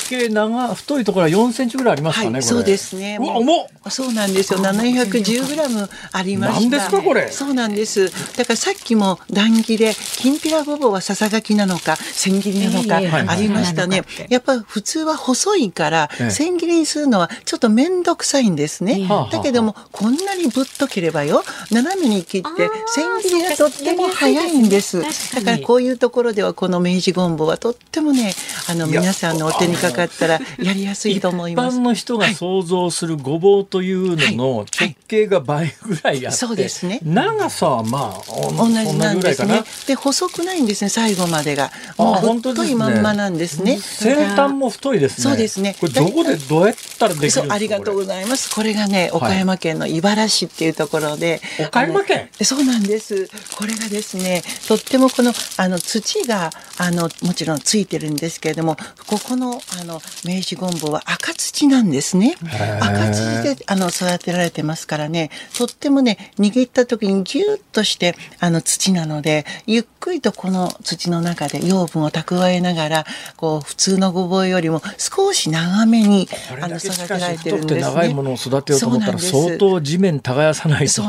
径長、太いところは4センチぐらいありますかね、はい、そうですね。重そうなんですよ。710グラムありましたですかこれ？そうなんです。だからさっきも談義できんぴらごぼうはささがきなのか千切りなのかありましたね、やっぱ普通は細いから千切りにするのはちょっと面倒くさいんですね、だけどもこんなにぶっとければよ。斜めに切って千千切りがとっても早いんです。だからこういうところではこの明治ゴンボウはとってもね、あの皆さんのお手にかかったらやりやすいと思います。一般の人が想像するごぼうというのの直径が倍ぐらいあって、そうですね。長さはまあ同じなんですね。で細くないんですね最後までが。もう太いまんまなんですね。先端も太いですね。そうですね。これどこでどうやったらできるんですか。ありがとうございます。これがね岡山県の井原市っていうところで。岡山県？そうなん。ですこれがですねとってもこのあの土があのもちろんついてるんですけれどもここのあの明治ゴンボウは赤土なんですね。赤土であの育てられてますからね。とってもね握った時にギュッとしてあの土なのでゆっくりとこの土の中で養分を蓄えながらこう普通のごぼうよりも少し長めにあの育てられてるんですね。長いものを育てようと思ったら相当地面耕さないと。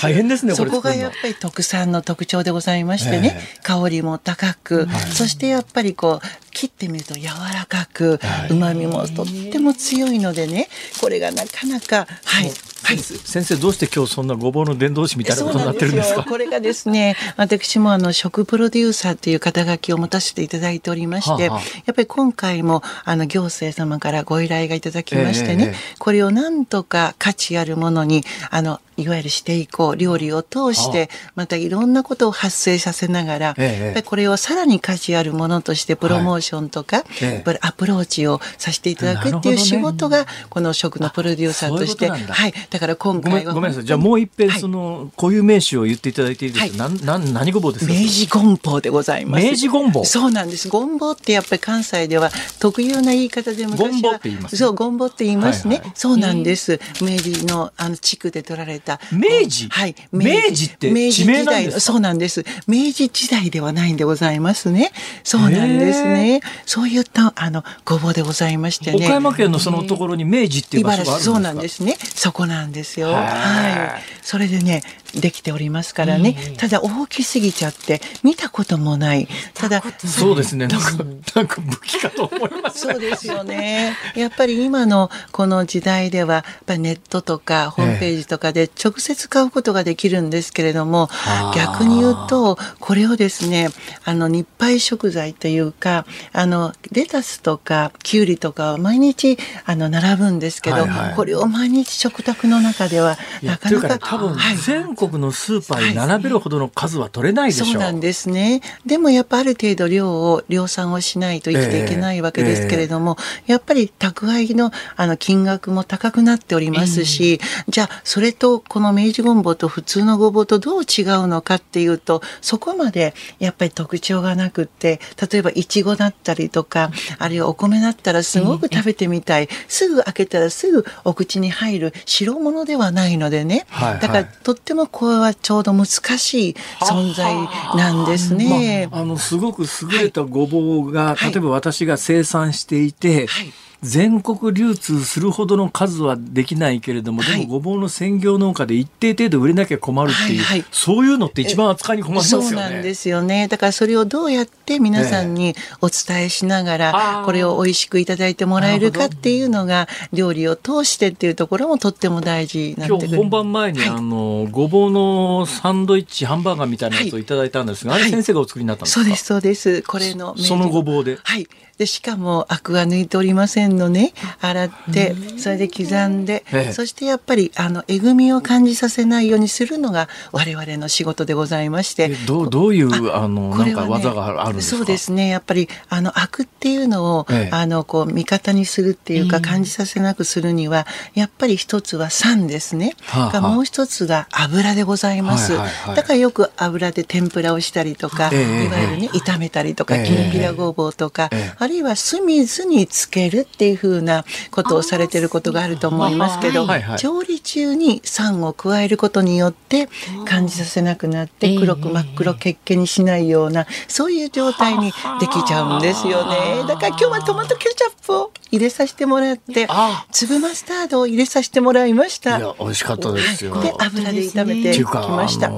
大変ですね。そこがやっぱり特産の特徴でございましてね、えー、香りも高く、はい、そしてやっぱりこう切ってみると柔らかくうま、みもとっても強いのでねこれがなかなかはいはい、先生どうして今日そんなごぼうの伝道師みたいなことになってるんですか？これがですね私もあの食プロデューサーという肩書きを持たせていただいておりまして、はあはあ、やっぱり今回もあの行政様からご依頼がいただきましてね、えー、これをなんとか価値あるものにあのいわゆるしていこう料理を通してまたいろんなことを発生させながら、ええ、これをさらに価値あるものとしてプロモーションとか、はいえ、アプローチをさせていただくっていう仕事がこの食のプロデューサーとして、はい、だから今回はごめんなさい。じゃあもう一遍その、固有名詞を言っていただいていいですか、はい、なな何ごぼうですか？明治ゴンボウでございます。明治ゴンボウそうなんです。ゴンボウってやっぱり関西では特有な言い方で昔はゴンボウって言います、ね、そうゴンボウって言いますね、はいはい、そうなんです。明治のあの地区で取られた明治？はい。明治って明治時代そうなんです。明治時代ではないんでございますね。そうなんですね。そういったあのごぼうでございましてね。岡山県のそのところに明治っていう場所があるんですか？そうなんですね。そこなんですよ。はい。それでね、できておりますからね、ただ大きすぎちゃって見たこともない。ただそうですね。なんか、なんか武器かと思います、そうですよね。やっぱり今のこの時代ではやっぱネットとかホームページとかで直接買うことができるんですけれども、え逆に言うとこれをですねあの日配食材というかあのレタスとかきゅうりとか毎日あの並ぶんですけど、はいはい、これを毎日食卓の中ではなかなか、多分全国のスーパーに並べるほどの数は取れないでしょう、はい、そうなんですね。でもやっぱある程度量を量産をしないと生きていけないわけですけれども、えーえ。ー、やっぱり宅配のあの金額も高くなっておりますし、えー、じゃあそれとこの明治ごんぼうと普通のごぼうとどう違うのかっていうとそこまでやっぱり特徴がなくって例えばいちごだったりとかあるいはお米だったらすごく食べてみたい、すぐ開けたらすぐお口に入る白物ではないのでね、はいはい、だからとってもこれはちょうど難しい存在なんですね。まあ、あのすごく優れたごぼうが、はい、例えば私が生産していて、はい全国流通するほどの数はできないけれども、はい、でもごぼうの専業農家で一定程度売れなきゃ困るっていう、はいはい、そういうのって一番扱いに困りますよね。そうなんですよね。だからそれをどうやって皆さんにお伝えしながら、これを美味しくいただいてもらえるかっていうのが料理を通してっていうところもとっても大事な今日本番前に、あのごぼうのサンドイッチハンバーガーみたいなやつをいただいたんですが、あれ先生がお作りになったんですか？そうですそうです。これのそのごぼうで。はい。でしかもアクは抜いておりませんのね。洗ってそれで刻んで、そしてやっぱりあのえぐみを感じさせないようにするのが我々の仕事でございまして。どうどういうあの、ね、なんか技があるんですか？そうですね。やっぱりあのアクっていうのを、ええ、あのこう味方にするっていうか感じさせなくするには、やっぱり一つは酸ですね、はあ、もう一つが油でございます、はいはいはい、だからよく油で天ぷらをしたりとか、え、いわゆるね炒めたりとか、きんぴらごぼうとか、あるいは酢水につけるっていうふうなことをされてることがあると思いますけど、調理中に酸を加えることによって感じさせなくなって黒く真っ黒血気にしないようなそういう状態にできちゃうんですよね。だから今日はトマトケチャップを入れさせてもらって粒マスタードを入れさせてもらいました。いや美味しかったですよ。で油で炒めてきました。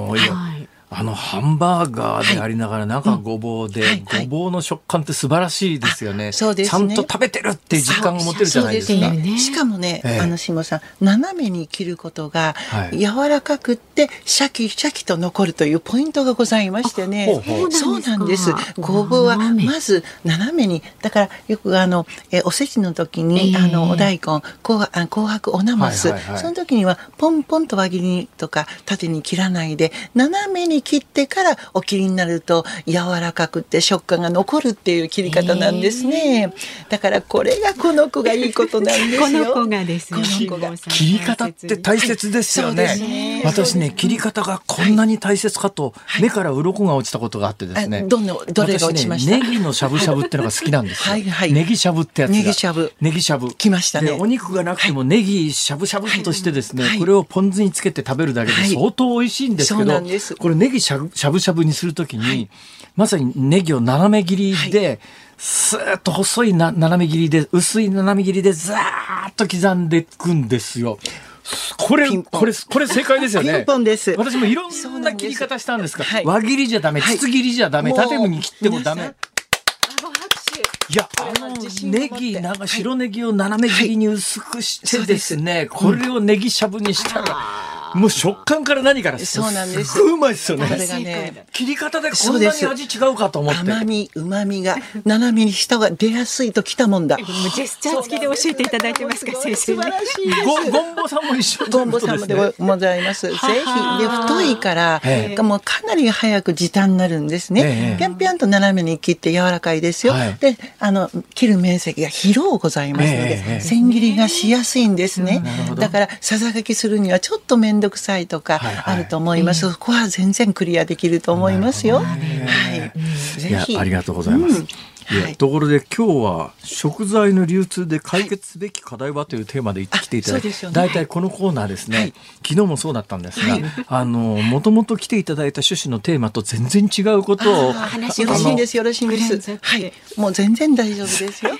あのハンバーガーでありながら中ごぼうで、ごぼうの食感って素晴らしいですよね。そうですちゃんと食べてるっていう実感を持てるじゃないですか。ね、しかもね、あの下さん斜めに切ることが柔らかくってシャキシャキと残るというポイントがございましてね。そうなんです。ごぼうはまず斜めに。だからよくあのえおせちの時に、あのお大根紅白おなます、その時にはポンポンと輪切りとか縦に切らないで斜めに切ってからお切りになると柔らかくて食感が残るっていう切り方なんですね。だからこれがこの子がいいことなんですよ。この子がですね。切り方って大切ですよね。ね私ね切り方がこんなに大切かと、はい、目から鱗が落ちたことがあってですね。どのどれが落ちました、ね、ネギのしゃぶしゃぶってのが好きなんですはいはい。ネギしゃぶってやつネギしゃぶ。ネギしゃぶ。きましたね。お肉がなくてもネギしゃぶしゃぶとしてですね、はい、これをポン酢につけて食べるだけで相当美味しいんですけど、これネギしゃぶしゃぶにするときに、はい、まさにネギを斜め切りで、はい、スーッと細いな斜め切りで薄い斜め切りでザーッと刻んでいくんですよ。これ、これ、これ正解ですよね。ピンポンです。私もいろんな切り方したんですが、はい、輪切りじゃダメ、筒切りじゃダメ、縦に切ってもダメ。いや、あの、ネギ、なんか白ネギを斜め切りに薄くしてですね、これをネギしゃぶにしたら、もう食感から何からそうなんです。うまいですよね。ね切り方でこんなに味違うかと思って。甘み、旨みが斜めに下が出やすいときたもんだ。ジェスチャー付きで教えていただいてますか、先生。素晴らしいゴンボさんも一緒ゴンボさんもでございます。ぜひ。で、太いから、もうかなり早く時短になるんですね。ぴゃんぴゃんと斜めに切って柔らかいですよ。で、あの、切る面積が広ございますので、千切りがしやすいんですね。だから、ささがきするにはちょっと面倒くさいとかあると思います。はいはい、そこは全然クリアできると思いますよ。はい。ぜひ。ありがとうございます。うんはい、ところで今日は食材の流通で解決すべき課題はというテーマで来ていただいて、大体、このコーナーですね、はい、昨日もそうだったんですが、はい、あのもともと来ていただいた趣旨のテーマと全然違うことを話よろしいです。よろしいです。はい。もう全然大丈夫ですよ。は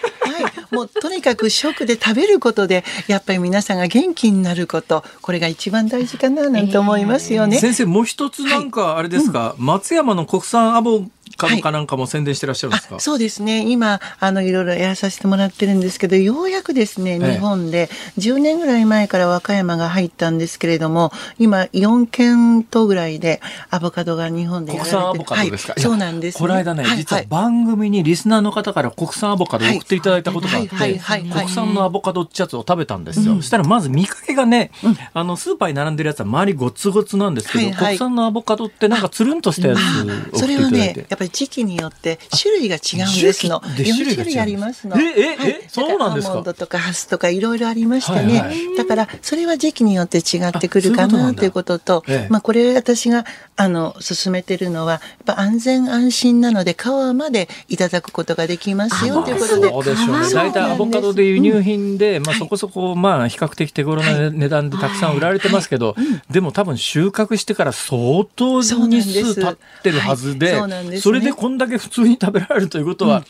もうとにかく食で食べることでやっぱり皆さんが元気になることこれが一番大事かななんて思いますよね。えー、先生もう一つなんかあれですか、はいうん、松山の国産アボ株かなんかも宣伝してらっしゃるんですか、はい、そうですね。今あのいろいろやらさせてもらってるんですけどようやくですね日本で10年ぐらい前から和歌山が入ったんですけれども今4県とぐらいでアボカドが日本で国産アボカドですか、はい、そうなんです、ね、この間ね、はい、実は番組にリスナーの方から国産アボカドを送っていただいたことがあって、国産のアボカドってやつを食べたんですよ、うん、そしたらまず見かけがね、うん、あのスーパーに並んでるやつは周りゴツゴツなんですけど、国産のアボカドってなんかつるんとしたやつを送っていただいて、それはねやっぱり時期によって種類が違うんですの。4種類ありますの。え、え、はい、え、そうなんですか？アーモンドとかハスとかいろいろありましてね、はいはい。だから、それは時期によって違ってくるかなということと、まあ、これ私が、あの、進めてるのは、やっぱ安全安心なので、皮までいただくことができますよということで。そうでしょうね。大体アボカドで輸入品で、まあ、そこそこ、まあ、比較的手頃な値段でたくさん売られてますけど、でも多分収穫してから相当日数経ってるはずで、それでこんだけ普通に食べられるということは、うん、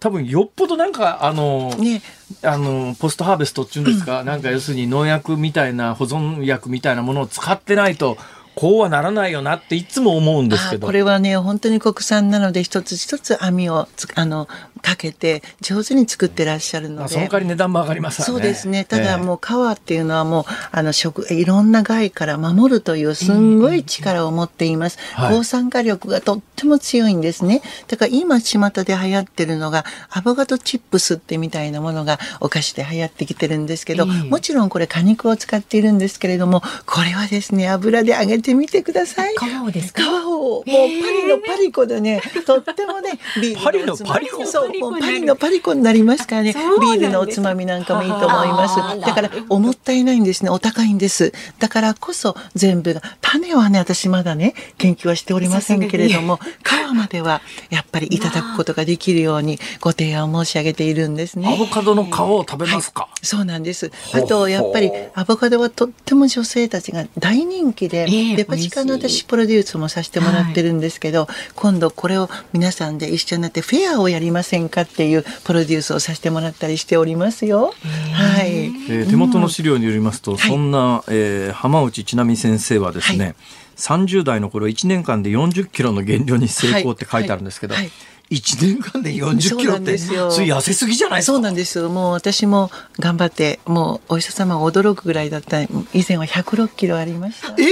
多分よっぽどなんかあの、ね、あのポストハーベストっていうんですか、うん、なんか要するに農薬みたいな保存薬みたいなものを使ってないとこうはならないよなっていつも思うんですけど。これはね本当に国産なので一つ一つ網をあのかけて上手に作ってらっしゃるので、その代わり値段も上がります、ね、そうですね。ただもう皮っていうのはもうあの食いろんな害から守るというすんごい力を持っています、うん、抗酸化力がとっても強いんですね。だから今巷で流行ってるのがアボカドチップスってみたいなものがお菓子で流行ってきてるんですけど、もちろんこれ果肉を使っているんですけれどもこれはですね油で揚げてみてください。皮をですか？皮を。もうパリのパリコでね とってもねパリのパリコそうもうパリのパリコになりますからねビールのおつまみなんかもいいと思いますだから思ったいないんですね。お高いんです。だからこそ全部が種はね私まだね研究はしておりませんけれども皮まではやっぱりいただくことができるようにご提案を申し上げているんですね。アボカドの皮を食べますか、はい、そうなんです。あとやっぱりアボカドはとっても女性たちが大人気で、えー、デパ地下の私プロデュースもさせてもらってるんですけど、はい、今度これを皆さんで一緒になってフェアをやりませんかっていうプロデュースをさせてもらったりしておりますよ。はい。えー、手元の資料によりますと、うん、そんな、えー、浜内千奈美先生はですね、はい、30代の頃1年間で40キロの減量に成功って書いてあるんですけど、はい。はい1年間で40キロってそれ痩せすぎじゃないですか。そうなんですよ。もう私も頑張ってもうお医者様が驚くぐらいだった。以前は106キロありました。ええ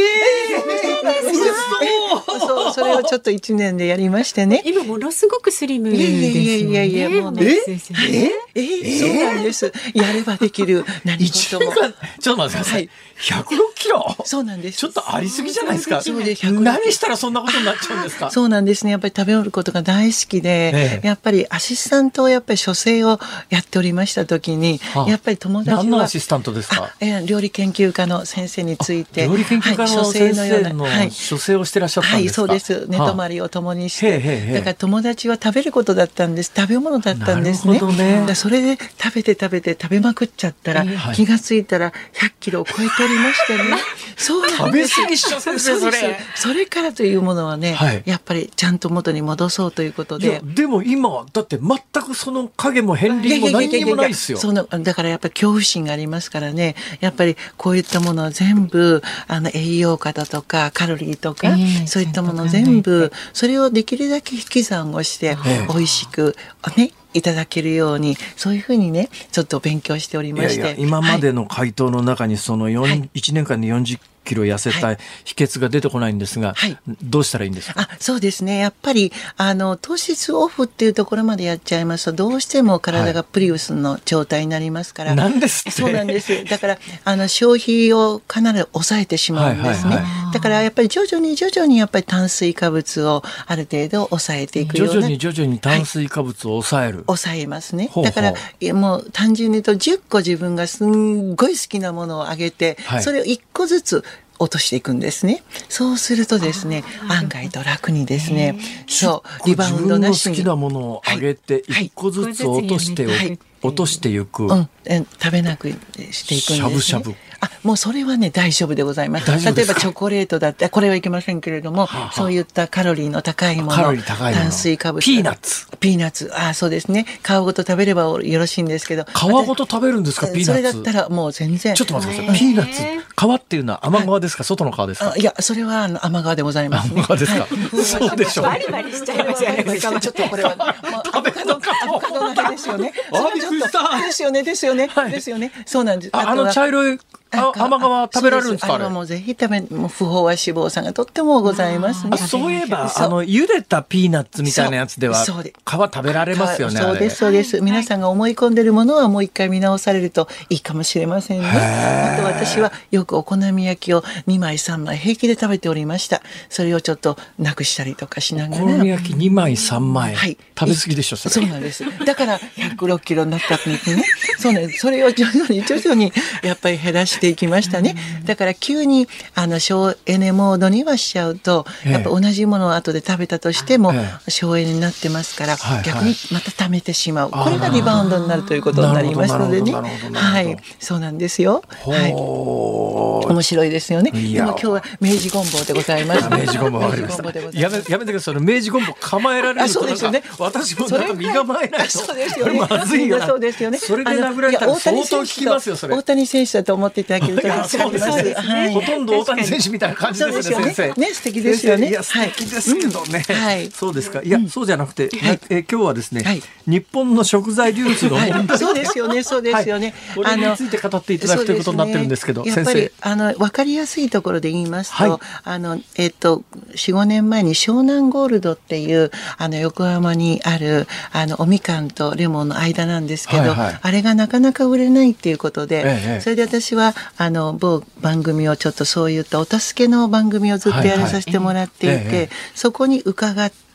ー、そうそれをちょっと1年でやりましてね。今ものすごくスリムですよね。いやいやいやもうね。え？えええそうなんです。やればできる何事も。ちょっと待ってください、106キロ？そうなんです。ちょっとありすぎじゃないですか。そうで何したらそんなことになっちゃうんですか？そうなんですね。やっぱり食べることが大好きでで、やっぱりアシスタントをやっぱり書生をやっておりました時に、はあ、やっぱり友達は何のアシスタントですか、えー、料理研究家の先生について。料理研究家の先生の書生をしてらっしゃったんですか、はい、そうです。寝泊まりを共にして、はあ、だから友達は食べることだったんです。食べ物だったんですね。ね。それで食べて食べて食べまくっちゃったら、気がついたら100キロを超えておりましてね。そうなんです。食べ過ぎしちゃう先生それ。それからというものはね、はい、やっぱりちゃんと元に戻そうということででも今だって全くその影も片鱗も何にもないですよ。そのだからやっぱり恐怖心がありますからね。やっぱりこういったものは全部あの栄養価だとかカロリーとか、えー、そういったもの全部それをできるだけ引き算をして美味しくねいただけるようにそういうふうにねちょっと勉強しておりまして。いやいや今までの回答の中にその4、はい、1年間で40キロ痩せた秘訣が出てこないんですが、はい、どうしたらいいんですか？あそうですね。やっぱりあの糖質オフっていうところまでやっちゃいますとどうしても体がプリウスの状態になりますから、はい、なんですそうなんです。だからあの消費をかなり抑えてしまうんですね、はいはいはい、だからやっぱり徐々に徐々にやっぱり炭水化物をある程度抑えていくような徐々に徐々に炭水化物を抑える、抑えますね。だからもう単純に言うと10個自分がすんごい好きなものをあげて、それを1個ずつ落としていくんですね。そうするとですね、案外と楽にですね、そう、リバウンドなしに。好きなものをあげて、一個ずつ落として、はい、落としていく。うん、食べなくしていくんです、ね、しゃぶしゃぶ。あもうそれはね大丈夫でございます。例えばチョコレートだってこれはいけませんけれども、はあはあ、そういったカロリーの高いもの炭水化物ピーナッツ。ピーナッツ。あそうですね。皮ごと食べればよろしいんですけど。皮ごと食べるんですかピーナッツ？それだったらもう全然。ちょっと待ってください。ピーナッツ皮っていうのは甘皮ですか、外の皮ですか？いやそれはあの甘皮でございます、ね、甘皮ですか、はい、そうでしょう。バリバリしちゃいますよね。ちょっとこれは、まあ、食べ方アボカドだけですよね。あびっくりした。ですよねですよね、はい、ですよね。そうなんです。あの茶色いあ甘皮食べられるんですかあれもうぜひ食べもう不飽和脂肪酸がとってもございますね。そういえばあの茹でたピーナッツみたいなやつでは皮食べられますよねそうですそうです。皆さんが思い込んでるものはもう一回見直されるといいかもしれませんね。あと私はよくお好み焼きを2枚3枚平気で食べておりました。それをちょっとなくしたりとかしながら。お好み焼き2枚3枚、はい、食べ過ぎでしょそそうなんですだから106キロになったんですねそうねそれを徐々に徐々にやっぱり減らしていきましたね。だから急にあの省エネモードにはしちゃうと、やっぱ同じものを後で食べたとしても省エネになってますから、逆にまた貯めてしまう。これがリバウンドになるということになりますのでね。はい、そうなんですよ。はい。面白いですよね。でも今日は明治ゴンボウでございます。明治ゴンボウわかりました。やめやめてください。明治ゴンボウ構えられるとなんか、ね、私もなんか身構えないと。そうですよね。まずいよそうですよね。それで殴られたら相当効きますよそれ。大谷選手だと思っていただけると そうですね、はい、ほとんど大谷選手みたいな感じですね、先生。ね、素敵ですよね。いや、素敵ですけどね。はい。そうですか。いや、そうじゃなくて、え、今日はですね、日本の食材流通の問題。そうですよね、そうですよね。これについて語っていただくということになってるんですけど、先生。あの、わかりやすいところで言いますと、あの、えっと、4、5年前に湘南ゴールドっていう、あの、横浜にある、あの、おみかんとレモンの間なんですけど、あれがなかなか売れないっていうことで、それで私は、あの、某番組をちょっとそういったお助けの番組をずっとやらさせてもらっていて、そこに伺って、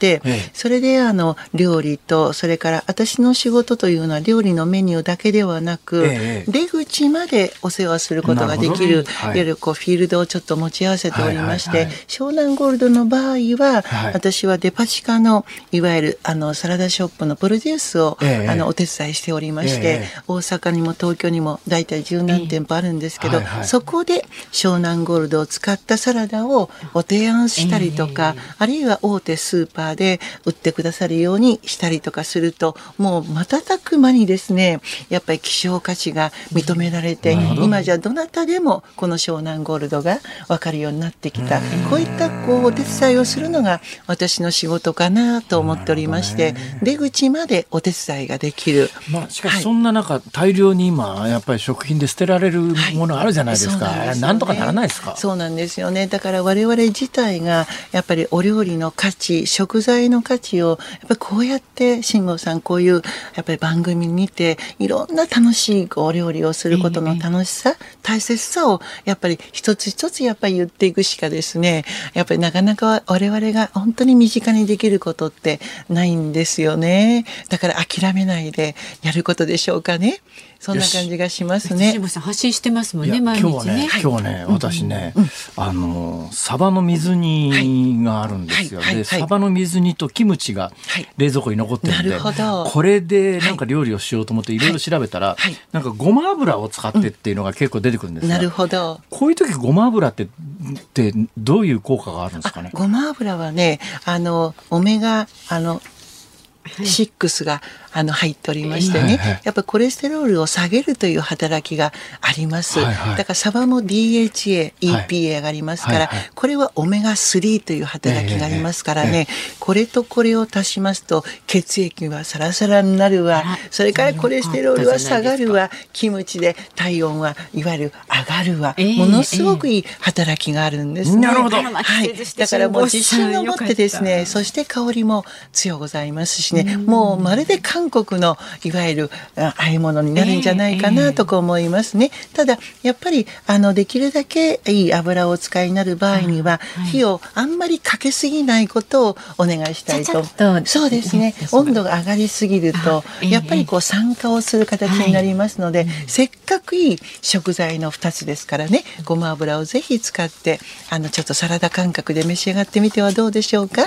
それであの料理とそれから私の仕事というのは料理のメニューだけではなく、出口までお世話することができる、いわゆるこうフィールドをちょっと持ち合わせておりまして、湘南ゴールドの場合は、私はデパ地下のいわゆるあのサラダショップのプロデュースを、あのお手伝いしておりまして、大阪にも東京にも大体十何店舗あるんですけど、そこで湘南ゴールドを使ったサラダをご提案したりとか、あるいは大手スーパーで売ってくださるようにしたりとかするともう瞬く間にですねやっぱり希少価値が認められて、今じゃどなたでもこの湘南ゴールドが分かるようになってきた、こういったこうお手伝いをするのが私の仕事かなと思っておりまして、出口までお手伝いができる。まあ、しかしそんな中、はい、大量に今やっぱり食品で捨てられるものあるじゃないですか。はい、なんとかならないですか？そうなんですよね。だから我々自体がやっぱりお料理の価値、食材の価値をやっぱこうやって慎吾さんこういうやっぱり番組見ていろんな楽しいお料理をすることの楽しさ、大切さをやっぱり一つ一つやっぱり言っていくしかですね、やっぱりなかなか我々が本当に身近にできることってないんですよね。だから諦めないでやることでしょうかね。そんな感じがしますね。発信してますもんね、毎日ね。今日はね、今日はね、私ね、あの、サバの水煮があるんですよ。で、サバの水煮とキムチが冷蔵庫に残ってるんで、これでなんか料理をしようと思っていろい。ろ調べたら、なんかごま油を使ってっていうのが結構出てくるんですなるほど。こういう時ごま油ってってどういう効果があるんですかね？ごま油はね、あのオメガあの6があの入っておりましてね、やっぱりコレステロールを下げるという働きがあります。だからサバも DHA、EPA がありますから、これはオメガ3という働きがありますからね、これとこれを足しますと血液はサラサラになるわ、それからコレステロールは下がるわ、キムチで体温はいわゆる上がるわ、ものすごくいい働きがあるんですね。なるほど。はい。だからもう自信を持ってですね、そして香りも強ございますしね、もうまるで韓韓国のいわゆるああいうものになるんじゃないかなとか思いますね。えー、ただやっぱりあのできるだけいい油をお使いになる場合には、はい、火をあんまりかけすぎないことをお願いしたいと。そうですね。温度が上がりすぎると、やっぱりこう酸化をする形になりますので、はい、せっかくいい食材の2つですからね、ごま油をぜひ使ってあのちょっとサラダ感覚で召し上がってみてはどうでしょうか？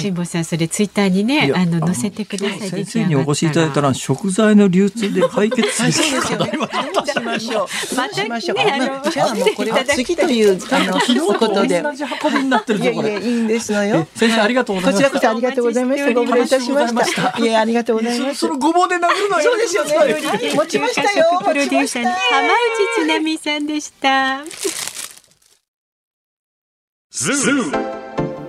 辛坊さんそれツイッターにねあの載せてください。先生にお越しいただいたら食材の流通で解決する課題はしましょう。またしましょう。じゃあもうこれは次というあの一言 で。同じ運びになってるいやいやいいんですのよ。先生ありがとうございます。こちらこそありがとうございました。ご無礼いたしました。いやありがとうございます。そのごぼうで殴るのよ。そうですよね。持ちましたよ。プロデューサーの浜内千奈美さんでした。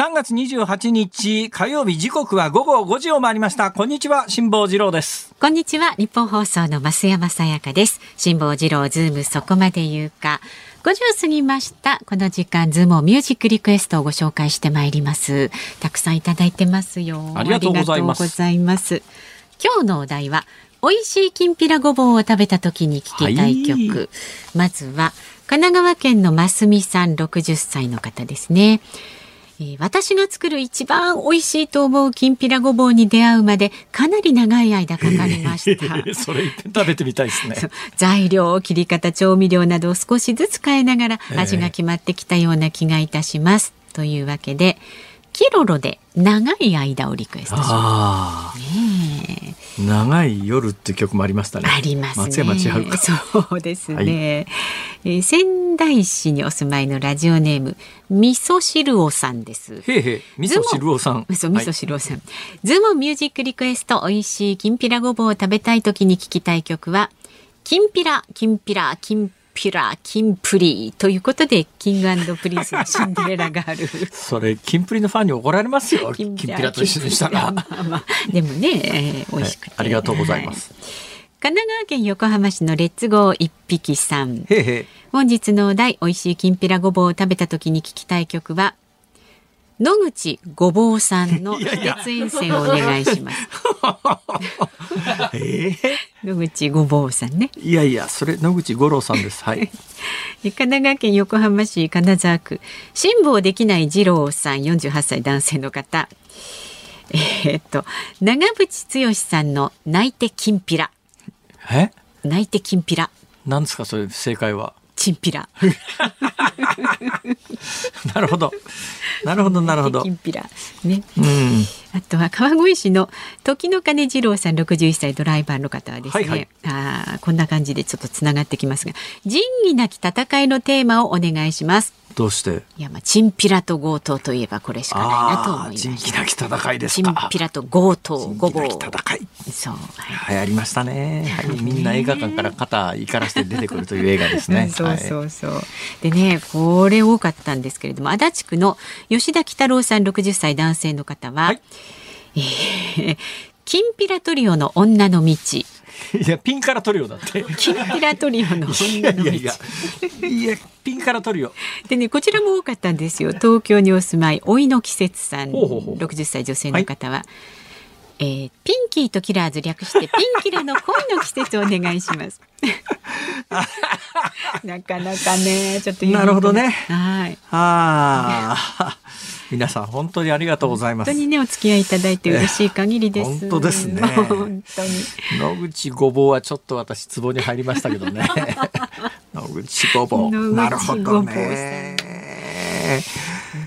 3月28日火曜日時刻は午後5時を回りました。こんにちは辛坊治郎です。こんにちは日本放送の増山さやかです。辛坊治郎ズームそこまで言うか。5時を過ぎました。この時間ズームオンミュージックリクエストをご紹介してまいります。たくさんいただいてますよ。ありがとうございます。今日のお題は美味しいきんぴらごぼうを食べた時に聞きたい曲、はい、まずは神奈川県のますみさん60歳の方ですねえー、私が作る一番美味しいと思うきんぴらごぼうに出会うまでかなり長い間かかりました。それ食べてみたいですね。材料、切り方、調味料などを少しずつ変えながら味が決まってきたような気がいたします。というわけで、キロロで長い間をリクエストします。ね長い夜って曲もありましたね。ありますね。そうですね、はい、えー、仙台市にお住まいのラジオネーム味噌汁おさんです。へへ味噌汁おさん。そう味噌汁おさん。はい、ズームオンミュージックリクエスト美味しいきんぴらごぼうを食べたい時に聞きたい曲はきんぴらきんぴらきんぴらキンプリということでキングプリンスの シンデレラガール。それキンプリのファンに怒られますよ。キンピラと一緒にしたら、まあまあ、でもね、えー、美味しくて、はい、ありがとうございます、はい、神奈川県横浜市のレッツゴー一匹さん。本日のお題美味しいきんぴらごぼうを食べた時に聞きたい曲は野口ごぼうさんの非鉄沿線をお願いします。えー、野口ごぼうさんね。いやいや、それ野口五郎さんです。はい。神奈川県横浜市金沢区辛抱できない二郎さん、48歳男性の方。えー、っと長渕剛さんの泣いてきんぴら。え？泣いてきんぴら。なんですかそれ正解は。チンピラ。なるほど。なるほど、なるほど。チンピラ。ね。うん。あとは川越市の時の金次郎さん、六十一歳ドライバーの方はですね。はいはい、あこんな感じでちょっとつながってきますが、仁義なき戦いのテーマをお願いします。どうして？いやまあチンピラと強盗といえばこれしかないなと思いました。なき戦いですチンピラと強盗ごぼう。戦い。そう。はい、流行りましたね。はい、みんな映画館から肩怒らして出てくるという映画ですね。そうそうそう。はい、でねこれ多かったんですけれども足立区の吉田喜太郎さん60歳男性の方は、はい、えー、きんぴらトリオの女の道。いやピンカラトリオだって。キンピラトリオの女の道。いやいやいや ピンカラトリオ。でねこちらも多かったんですよ。東京にお住まい老いの季節さん六十歳女性の方は。はいえー、ピンキーとキラーズ略してピンキラの恋の季節をお願いします。なかなかね、ちょっとなるほどね。はい。ああ。皆さん本当にありがとうございます。本当にねお付き合いいただいて嬉しい限りです。本当ですね。本当に。野口ごぼうはちょっと私壺に入りましたけどね。野口ごぼう。なるほどね。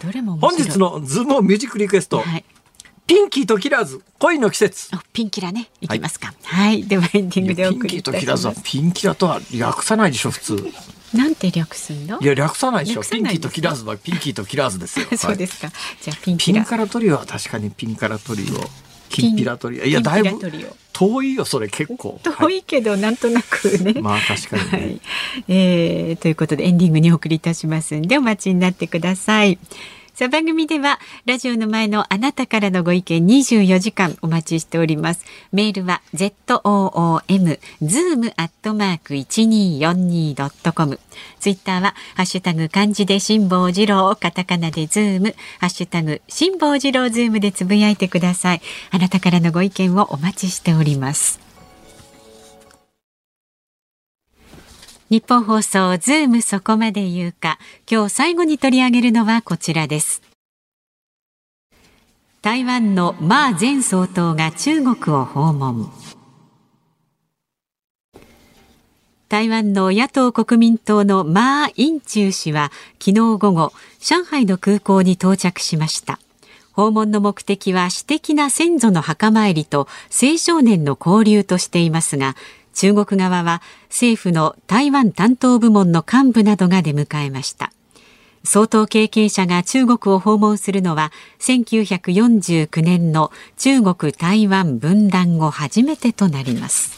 どれも本日のズームミュージックリクエスト。はいピンキーと切らず恋の季節ピンキラねいきますかはい、はい、ではエンディングでお送りいたしますピンキーと切らずはピンキラとは略さないでしょ普通なんて略すんの？いや略さないでしょ。ピンキーと切らずはピンキーと切らずですよ。そうですか、じゃあピンピンカラトリオは確かにピンカラトリオ。きんぴらトリオいやだいぶ遠いよそれ結構。遠いけど、はい、なんとなくね。まあ確かに、ね、はい、えー、ということでエンディングにお送りいたしますんでお待ちになってくださいさあ番組ではラジオの前のあなたからのご意見24時間お待ちしております。メールは z o o m zoom アットマーク一二四二ドットコム。ツイッターはハッシュタグ漢字で辛坊治郎カタカナでズームハッシュタグ辛坊治郎ズームでつぶやいてください。あなたからのご意見をお待ちしております。日本放送ズームそこまで言うか。今日最後に取り上げるのはこちらです。台湾の馬前総統が中国を訪問。台湾の野党国民党の馬英九氏は昨日午後上海の空港に到着しました。訪問の目的は私的な先祖の墓参りと青少年の交流としていますが中国側は政府の台湾担当部門の幹部などが出迎えました。総統経験者が中国を訪問するのは1949年の中国台湾分断後初めてとなります。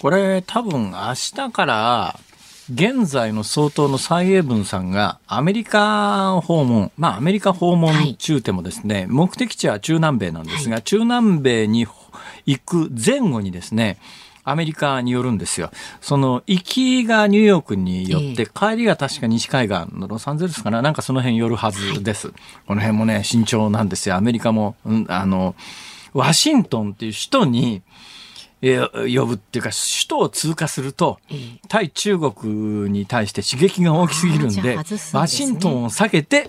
これ多分明日から現在の総統の蔡英文さんがアメリカ訪問、まあアメリカ訪問中でもですね、はい、目的地は中南米なんですが、はい、中南米に行く前後にですね、アメリカによるんですよ。その、行きがニューヨークによって、帰りが確か西海岸のロサンゼルスかななんかその辺寄るはずです。この辺もね、慎重なんですよ。アメリカも、うん、あの、ワシントンっていう首都に、呼ぶっていうか首都を通過すると、対中国に対して刺激が大きすぎるんで、ワシントンを避けて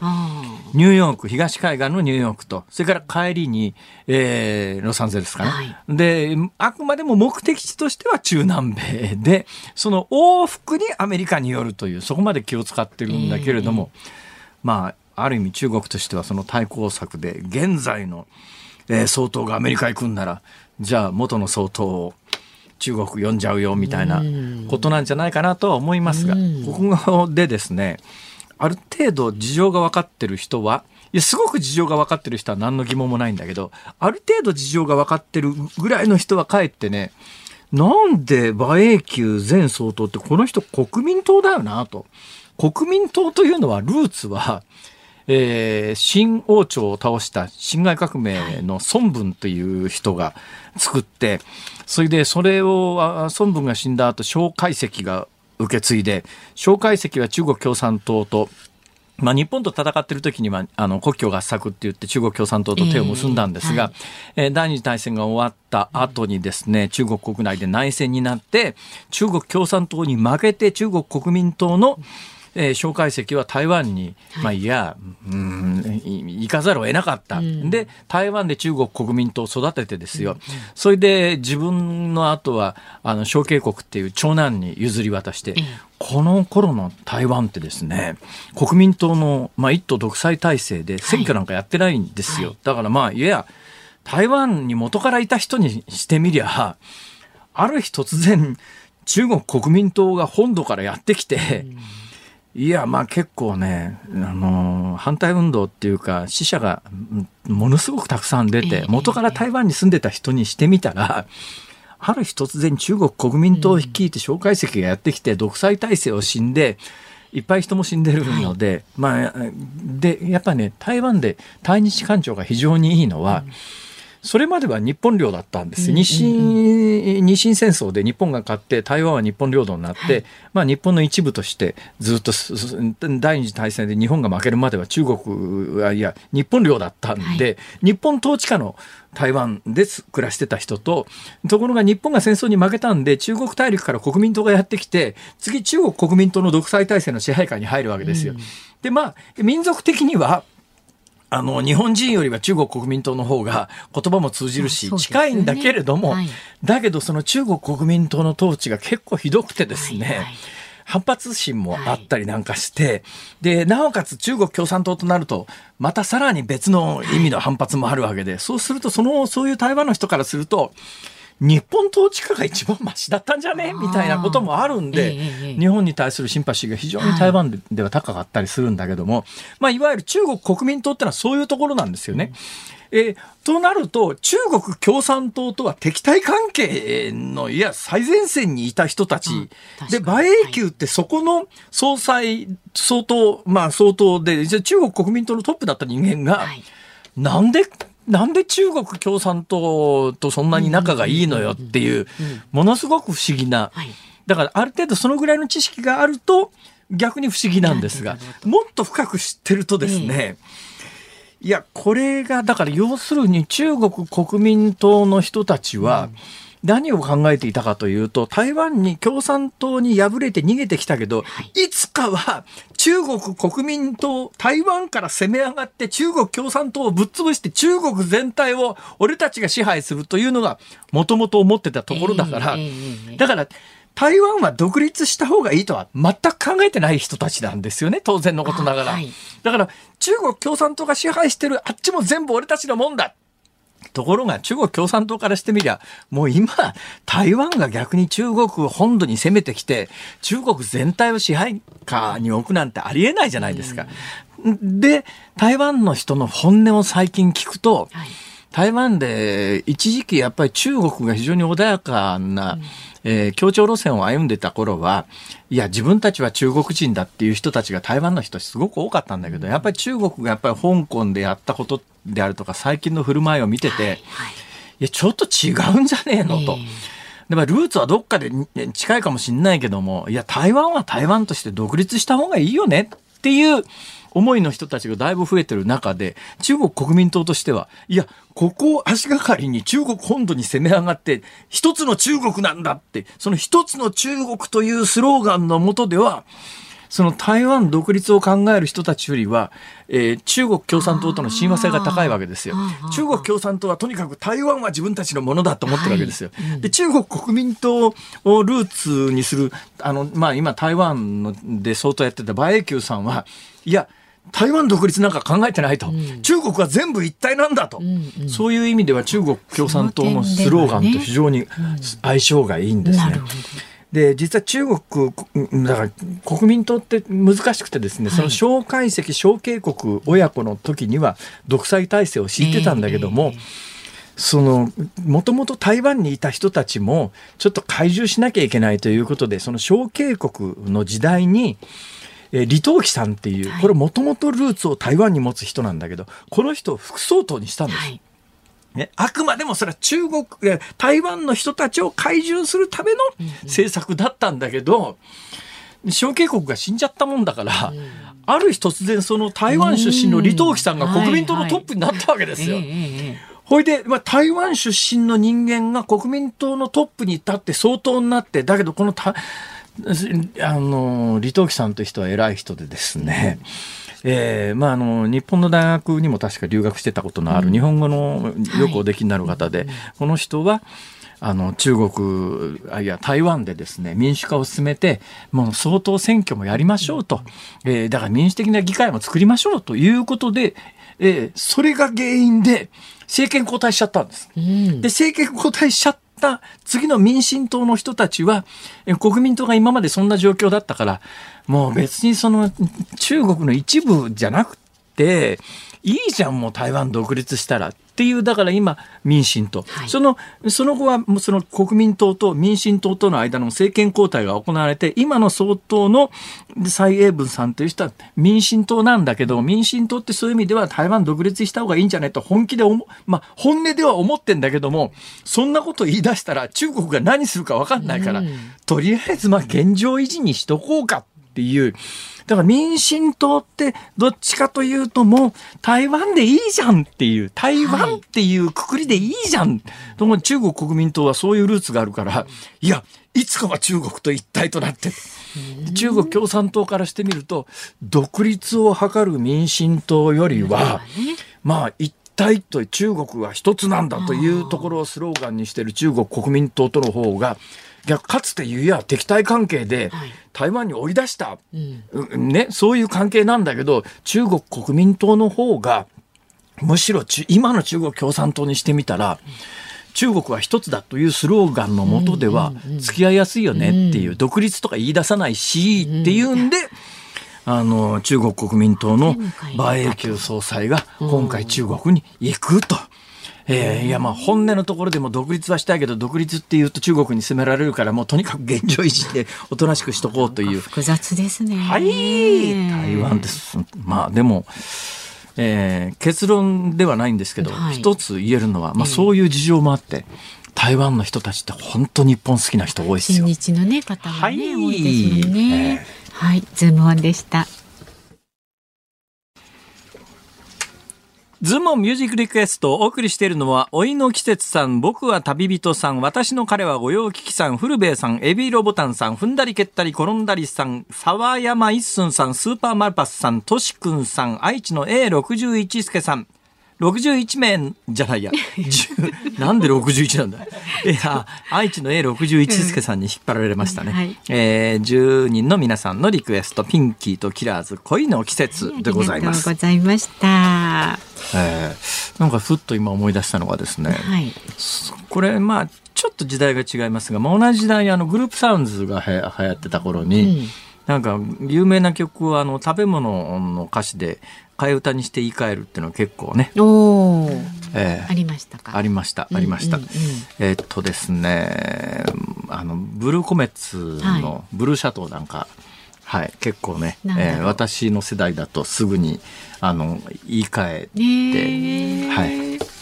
ニューヨーク東海岸のニューヨークとそれから帰りに、えー、ロサンゼルスかな、はい、であくまでも目的地としては中南米でその往復にアメリカによるというそこまで気を使ってるんだけれども、まあある意味中国としてはその対抗策で現在の、えー、総統がアメリカ行くんならじゃあ元の総統を中国呼んじゃうよみたいなことなんじゃないかなとは思いますが、ここでですねある程度事情が分かってる人はいやすごく事情が分かってる人は何の疑問もないんだけどある程度事情が分かってるぐらいの人はかえってねなんで馬英九前総統ってこの人国民党だよなと。国民党というのはルーツはえー、新王朝を倒した辛亥革命の孫文という人が作って、それでそれを孫文が死んだ後蒋介石が受け継いで蒋介石は中国共産党とまあ、日本と戦っている時にはあの国境合作って言って中国共産党と手を結んだんですが、えーはい、第二次大戦が終わった後にですね中国国内で内戦になって中国共産党に負けて中国国民党の、えー、蒋介石は台湾に、まあ、いや、うん、行かざるを得なかった、うん、で台湾で中国国民党を育ててですよ、うん、それで自分の後はあの小慶国っていう長男に譲り渡して、この頃の台湾ってですね国民党の、まあ、一党独裁体制で選挙なんかやってないんですよ、はい、だからまあいや台湾に元からいた人にしてみりゃある日突然中国国民党が本土からやってきて、うんいや、まあ結構ね、あの、反対運動っていうか、死者がものすごくたくさん出て、元から台湾に住んでた人にしてみたら、ある日突然中国国民党を率いて蒋介石がやってきて、独裁体制を死んで、いっぱい人も死んでるので、はい、まあ、で、やっぱね、台湾で対日感情が非常にいいのは、うんそれまでは日本領だったんです、日清日清戦争で日本が勝って台湾は日本領土になって、はい、まあ、日本の一部としてずっと第二次大戦で日本が負けるまでは中国はいや日本領だったんで、はい、日本統治下の台湾で暮らしてた人とところが日本が戦争に負けたんで中国大陸から国民党がやってきて次中国国民党の独裁体制の支配下に入るわけですよ。でまあ民族的にはあの、日本人よりは中国国民党の方が言葉も通じるし、近いんだけれども、はい、だけどその中国国民党の統治が結構ひどくてですね、はいはい。反発心もあったりなんかして、はい、で、なおかつ中国共産党となると、またさらに別の意味の反発もあるわけで、そうすると、その、そういう台湾の人からすると、日本統治下が一番マシだったんじゃね？みたいなこともあるんで、日本に対するシンパシーが非常に台湾では高かったりするんだけども、まあ、いわゆる中国国民党ってのはそういうところなんですよね。えー、となると、中国共産党とは敵対関係の、いや、最前線にいた人たち。で、馬英九ってそこの総裁、相当、まあ相当で、中国国民党のトップだった人間が、はい、なんでなんで中国共産党とそんなに仲がいいのよっていう、ものすごく不思議な。だからある程度そのぐらいの知識があると逆に不思議なんですが、もっと深く知ってるとですね、いや、これが、だから要するに中国国民党の人たちは、何を考えていたかというと、台湾に共産党に敗れて逃げてきたけど、いつかは中国国民党、台湾から攻め上がって中国共産党をぶっ潰して中国全体を俺たちが支配するというのがもともと思ってたところだから、だから台湾は独立した方がいいとは全く考えてない人たちなんですよね、当然のことながら。だから中国共産党が支配してるあっちも全部俺たちのもんだ。ところが中国共産党からしてみりゃ、もう今、台湾が逆に中国本土に攻めてきて、中国全体を支配下に置くなんてありえないじゃないですか。で、台湾の人の本音を最近聞くと、はい。台湾で一時期やっぱり中国が非常に穏やかな、うん、えー、協調路線を歩んでた頃は、いや、自分たちは中国人だっていう人たちが台湾の人すごく多かったんだけど、やっぱり中国がやっぱり香港でやったことであるとか、最近の振る舞いを見てて、はいはい、いや、ちょっと違うんじゃねえのと。えーでもルーツはどっかで近いかもしれないけども、いや、台湾は台湾として独立した方がいいよねっていう思いの人たちがだいぶ増えてる中で、中国国民党としては、いや、ここを足がかりに中国本土に攻め上がって、一つの中国なんだって、その一つの中国というスローガンのもとでは、その台湾独立を考える人たちよりは、えー、中国共産党との親和性が高いわけですよ。中国共産党はとにかく台湾は自分たちのものだと思ってるわけですよ。はいうん、で中国国民党をルーツにするあの、まあ、今台湾ので相当やってた馬英九さんはいや台湾独立なんか考えてないと、うん、中国は全部一体なんだと、うんうん、そういう意味では中国共産党のスローガンと非常に相性がいいんですね。で実は中国だから国民党って難しくてですね、その蒋介石蒋介国親子の時には独裁体制を敷いてたんだけども、えー、そのもともと台湾にいた人たちもちょっと懐柔しなきゃいけないということでその蒋介国の時代にえー、李登輝さんっていう、これもともとルーツを台湾に持つ人なんだけど、この人を副総統にしたんです。はい。ね、あくまでもそれは中国、台湾の人たちを懐柔するための政策だったんだけど、小慶国が死んじゃったもんだから、ある日突然その台湾出身の李登輝さんが国民党のトップになったわけですよ。ほいで、まあ、台湾出身の人間が国民党のトップに立って総統になって、だけどこのあの李登輝さんという人は偉い人でですね、えーまあ、あの日本の大学にも確か留学してたことのある日本語のよくおできになる方で、はい、この人はあの中国あいや台湾でですね民主化を進めてもう総統選挙もやりましょうと、えー、だから民主的な議会も作りましょうということで、えー、それが原因で政権交代しちゃったんです。うん、で政権交代しちゃった次の民進党の人たちは、国民党が今までそんな状況だったから、もう別にその中国の一部じゃなくて、いいじゃん、もう台湾独立したら。っていう、だから今、民進党、はい、その、その後は、その国民党と民進党との間の政権交代が行われて、今の総統の蔡英文さんという人は民進党なんだけど、民進党ってそういう意味では台湾独立した方がいいんじゃないと本気で思、まあ、本音では思ってんだけども、そんなこと言い出したら中国が何するか分かんないから、うん、とりあえずまあ現状維持にしとこうかっていう、だから民進党ってどっちかというともう台湾でいいじゃんっていう、台湾っていうくくりでいいじゃん。はい、中国国民党はそういうルーツがあるから、いや、いつかは中国と一体となって。中国共産党からしてみると、独立を図る民進党よりは、まあ一体と中国は一つなんだというところをスローガンにしている中国国民党との方が、かつて言えば敵対関係で台湾に追い出した、うん、ね、そういう関係なんだけど中国国民党の方がむしろ今の中国共産党にしてみたら、中国は一つだというスローガンのもとでは付き合いやすいよねっていう、独立とか言い出さないしっていうんで、あの中国国民党の馬英九総裁が今回中国に行くと。えー、いやまあ本音のところでも独立はしたいけど独立っていうと中国に攻められるからもうとにかく現状維持で おとなしくしとこうという。複雑ですね。はい台湾です。まあでもえー、結論ではないんですけど、はい、一つ言えるのは、まあ、そういう事情もあって、台湾の人たちって本当日本好きな人多いですよ。親日のね方がね、はい、多いですもんね。えー、はい、ズームオンでした。ズモンミュージックリクエストをお送りしているのは、老いの季節さん、僕は旅人さん、私の彼は御用聞きさん、古兵衛さん、エビロボタンさん、踏んだり蹴ったり転んだりさん、沢山一寸さん、スーパーマルパスさん、としくんさん、愛知の A61 助さん、61名じゃないや。なんで61なんだ？いや、愛知の A61 助さんに引っ張られましたね。うんはい、えー、10人の皆さんのリクエスト、ピンキーとキラーズ、恋の季節でございます。ありがとうございました。えー、なんかふっと今思い出したのがですね、はい、これまあ、ちょっと時代が違いますが、まあ、同じ時代あのグループサウンズがは流行ってた頃に、うんなんか有名な曲はあの食べ物の歌詞で替え歌にして言い換えるっていうのは結構ね。おえー、ありましたか？ありました、ありました。うんうんうん、えー、っとですね、あの、ブルーコメッツのブルーシャトーなんか、はい、はい、結構ね、えー、私の世代だとすぐに、あの、言い換えて、はい。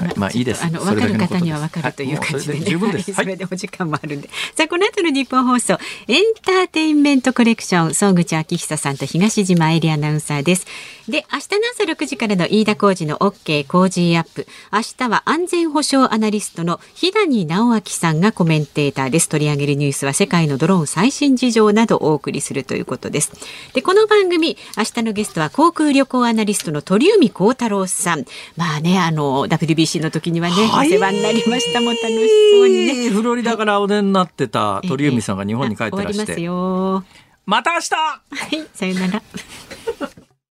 はい、まあいいです。あの分かる方には分かるという感じで、ね、十分です。それでお時間もあるんで。さあこの後の日本放送エンターテインメントコレクション総口昭久さんと東島エリアナウンサーです。で明日の朝六時からの飯田浩二の OK 工事アップ。明日は安全保障アナリストの日谷直明さんがコメンテーターです。取り上げるニュースは世界のドローン最新事情などをお送りするということです。でこの番組明日のゲストは航空旅行アナリストの鳥海高太郎さん。まあねあの WBC の時にはね、はい、お世話になりましたも楽しそうにね。フロリダからお出になってた鳥海さんが日本に帰ってらして。終わりますよ。また明日はい、さよなら。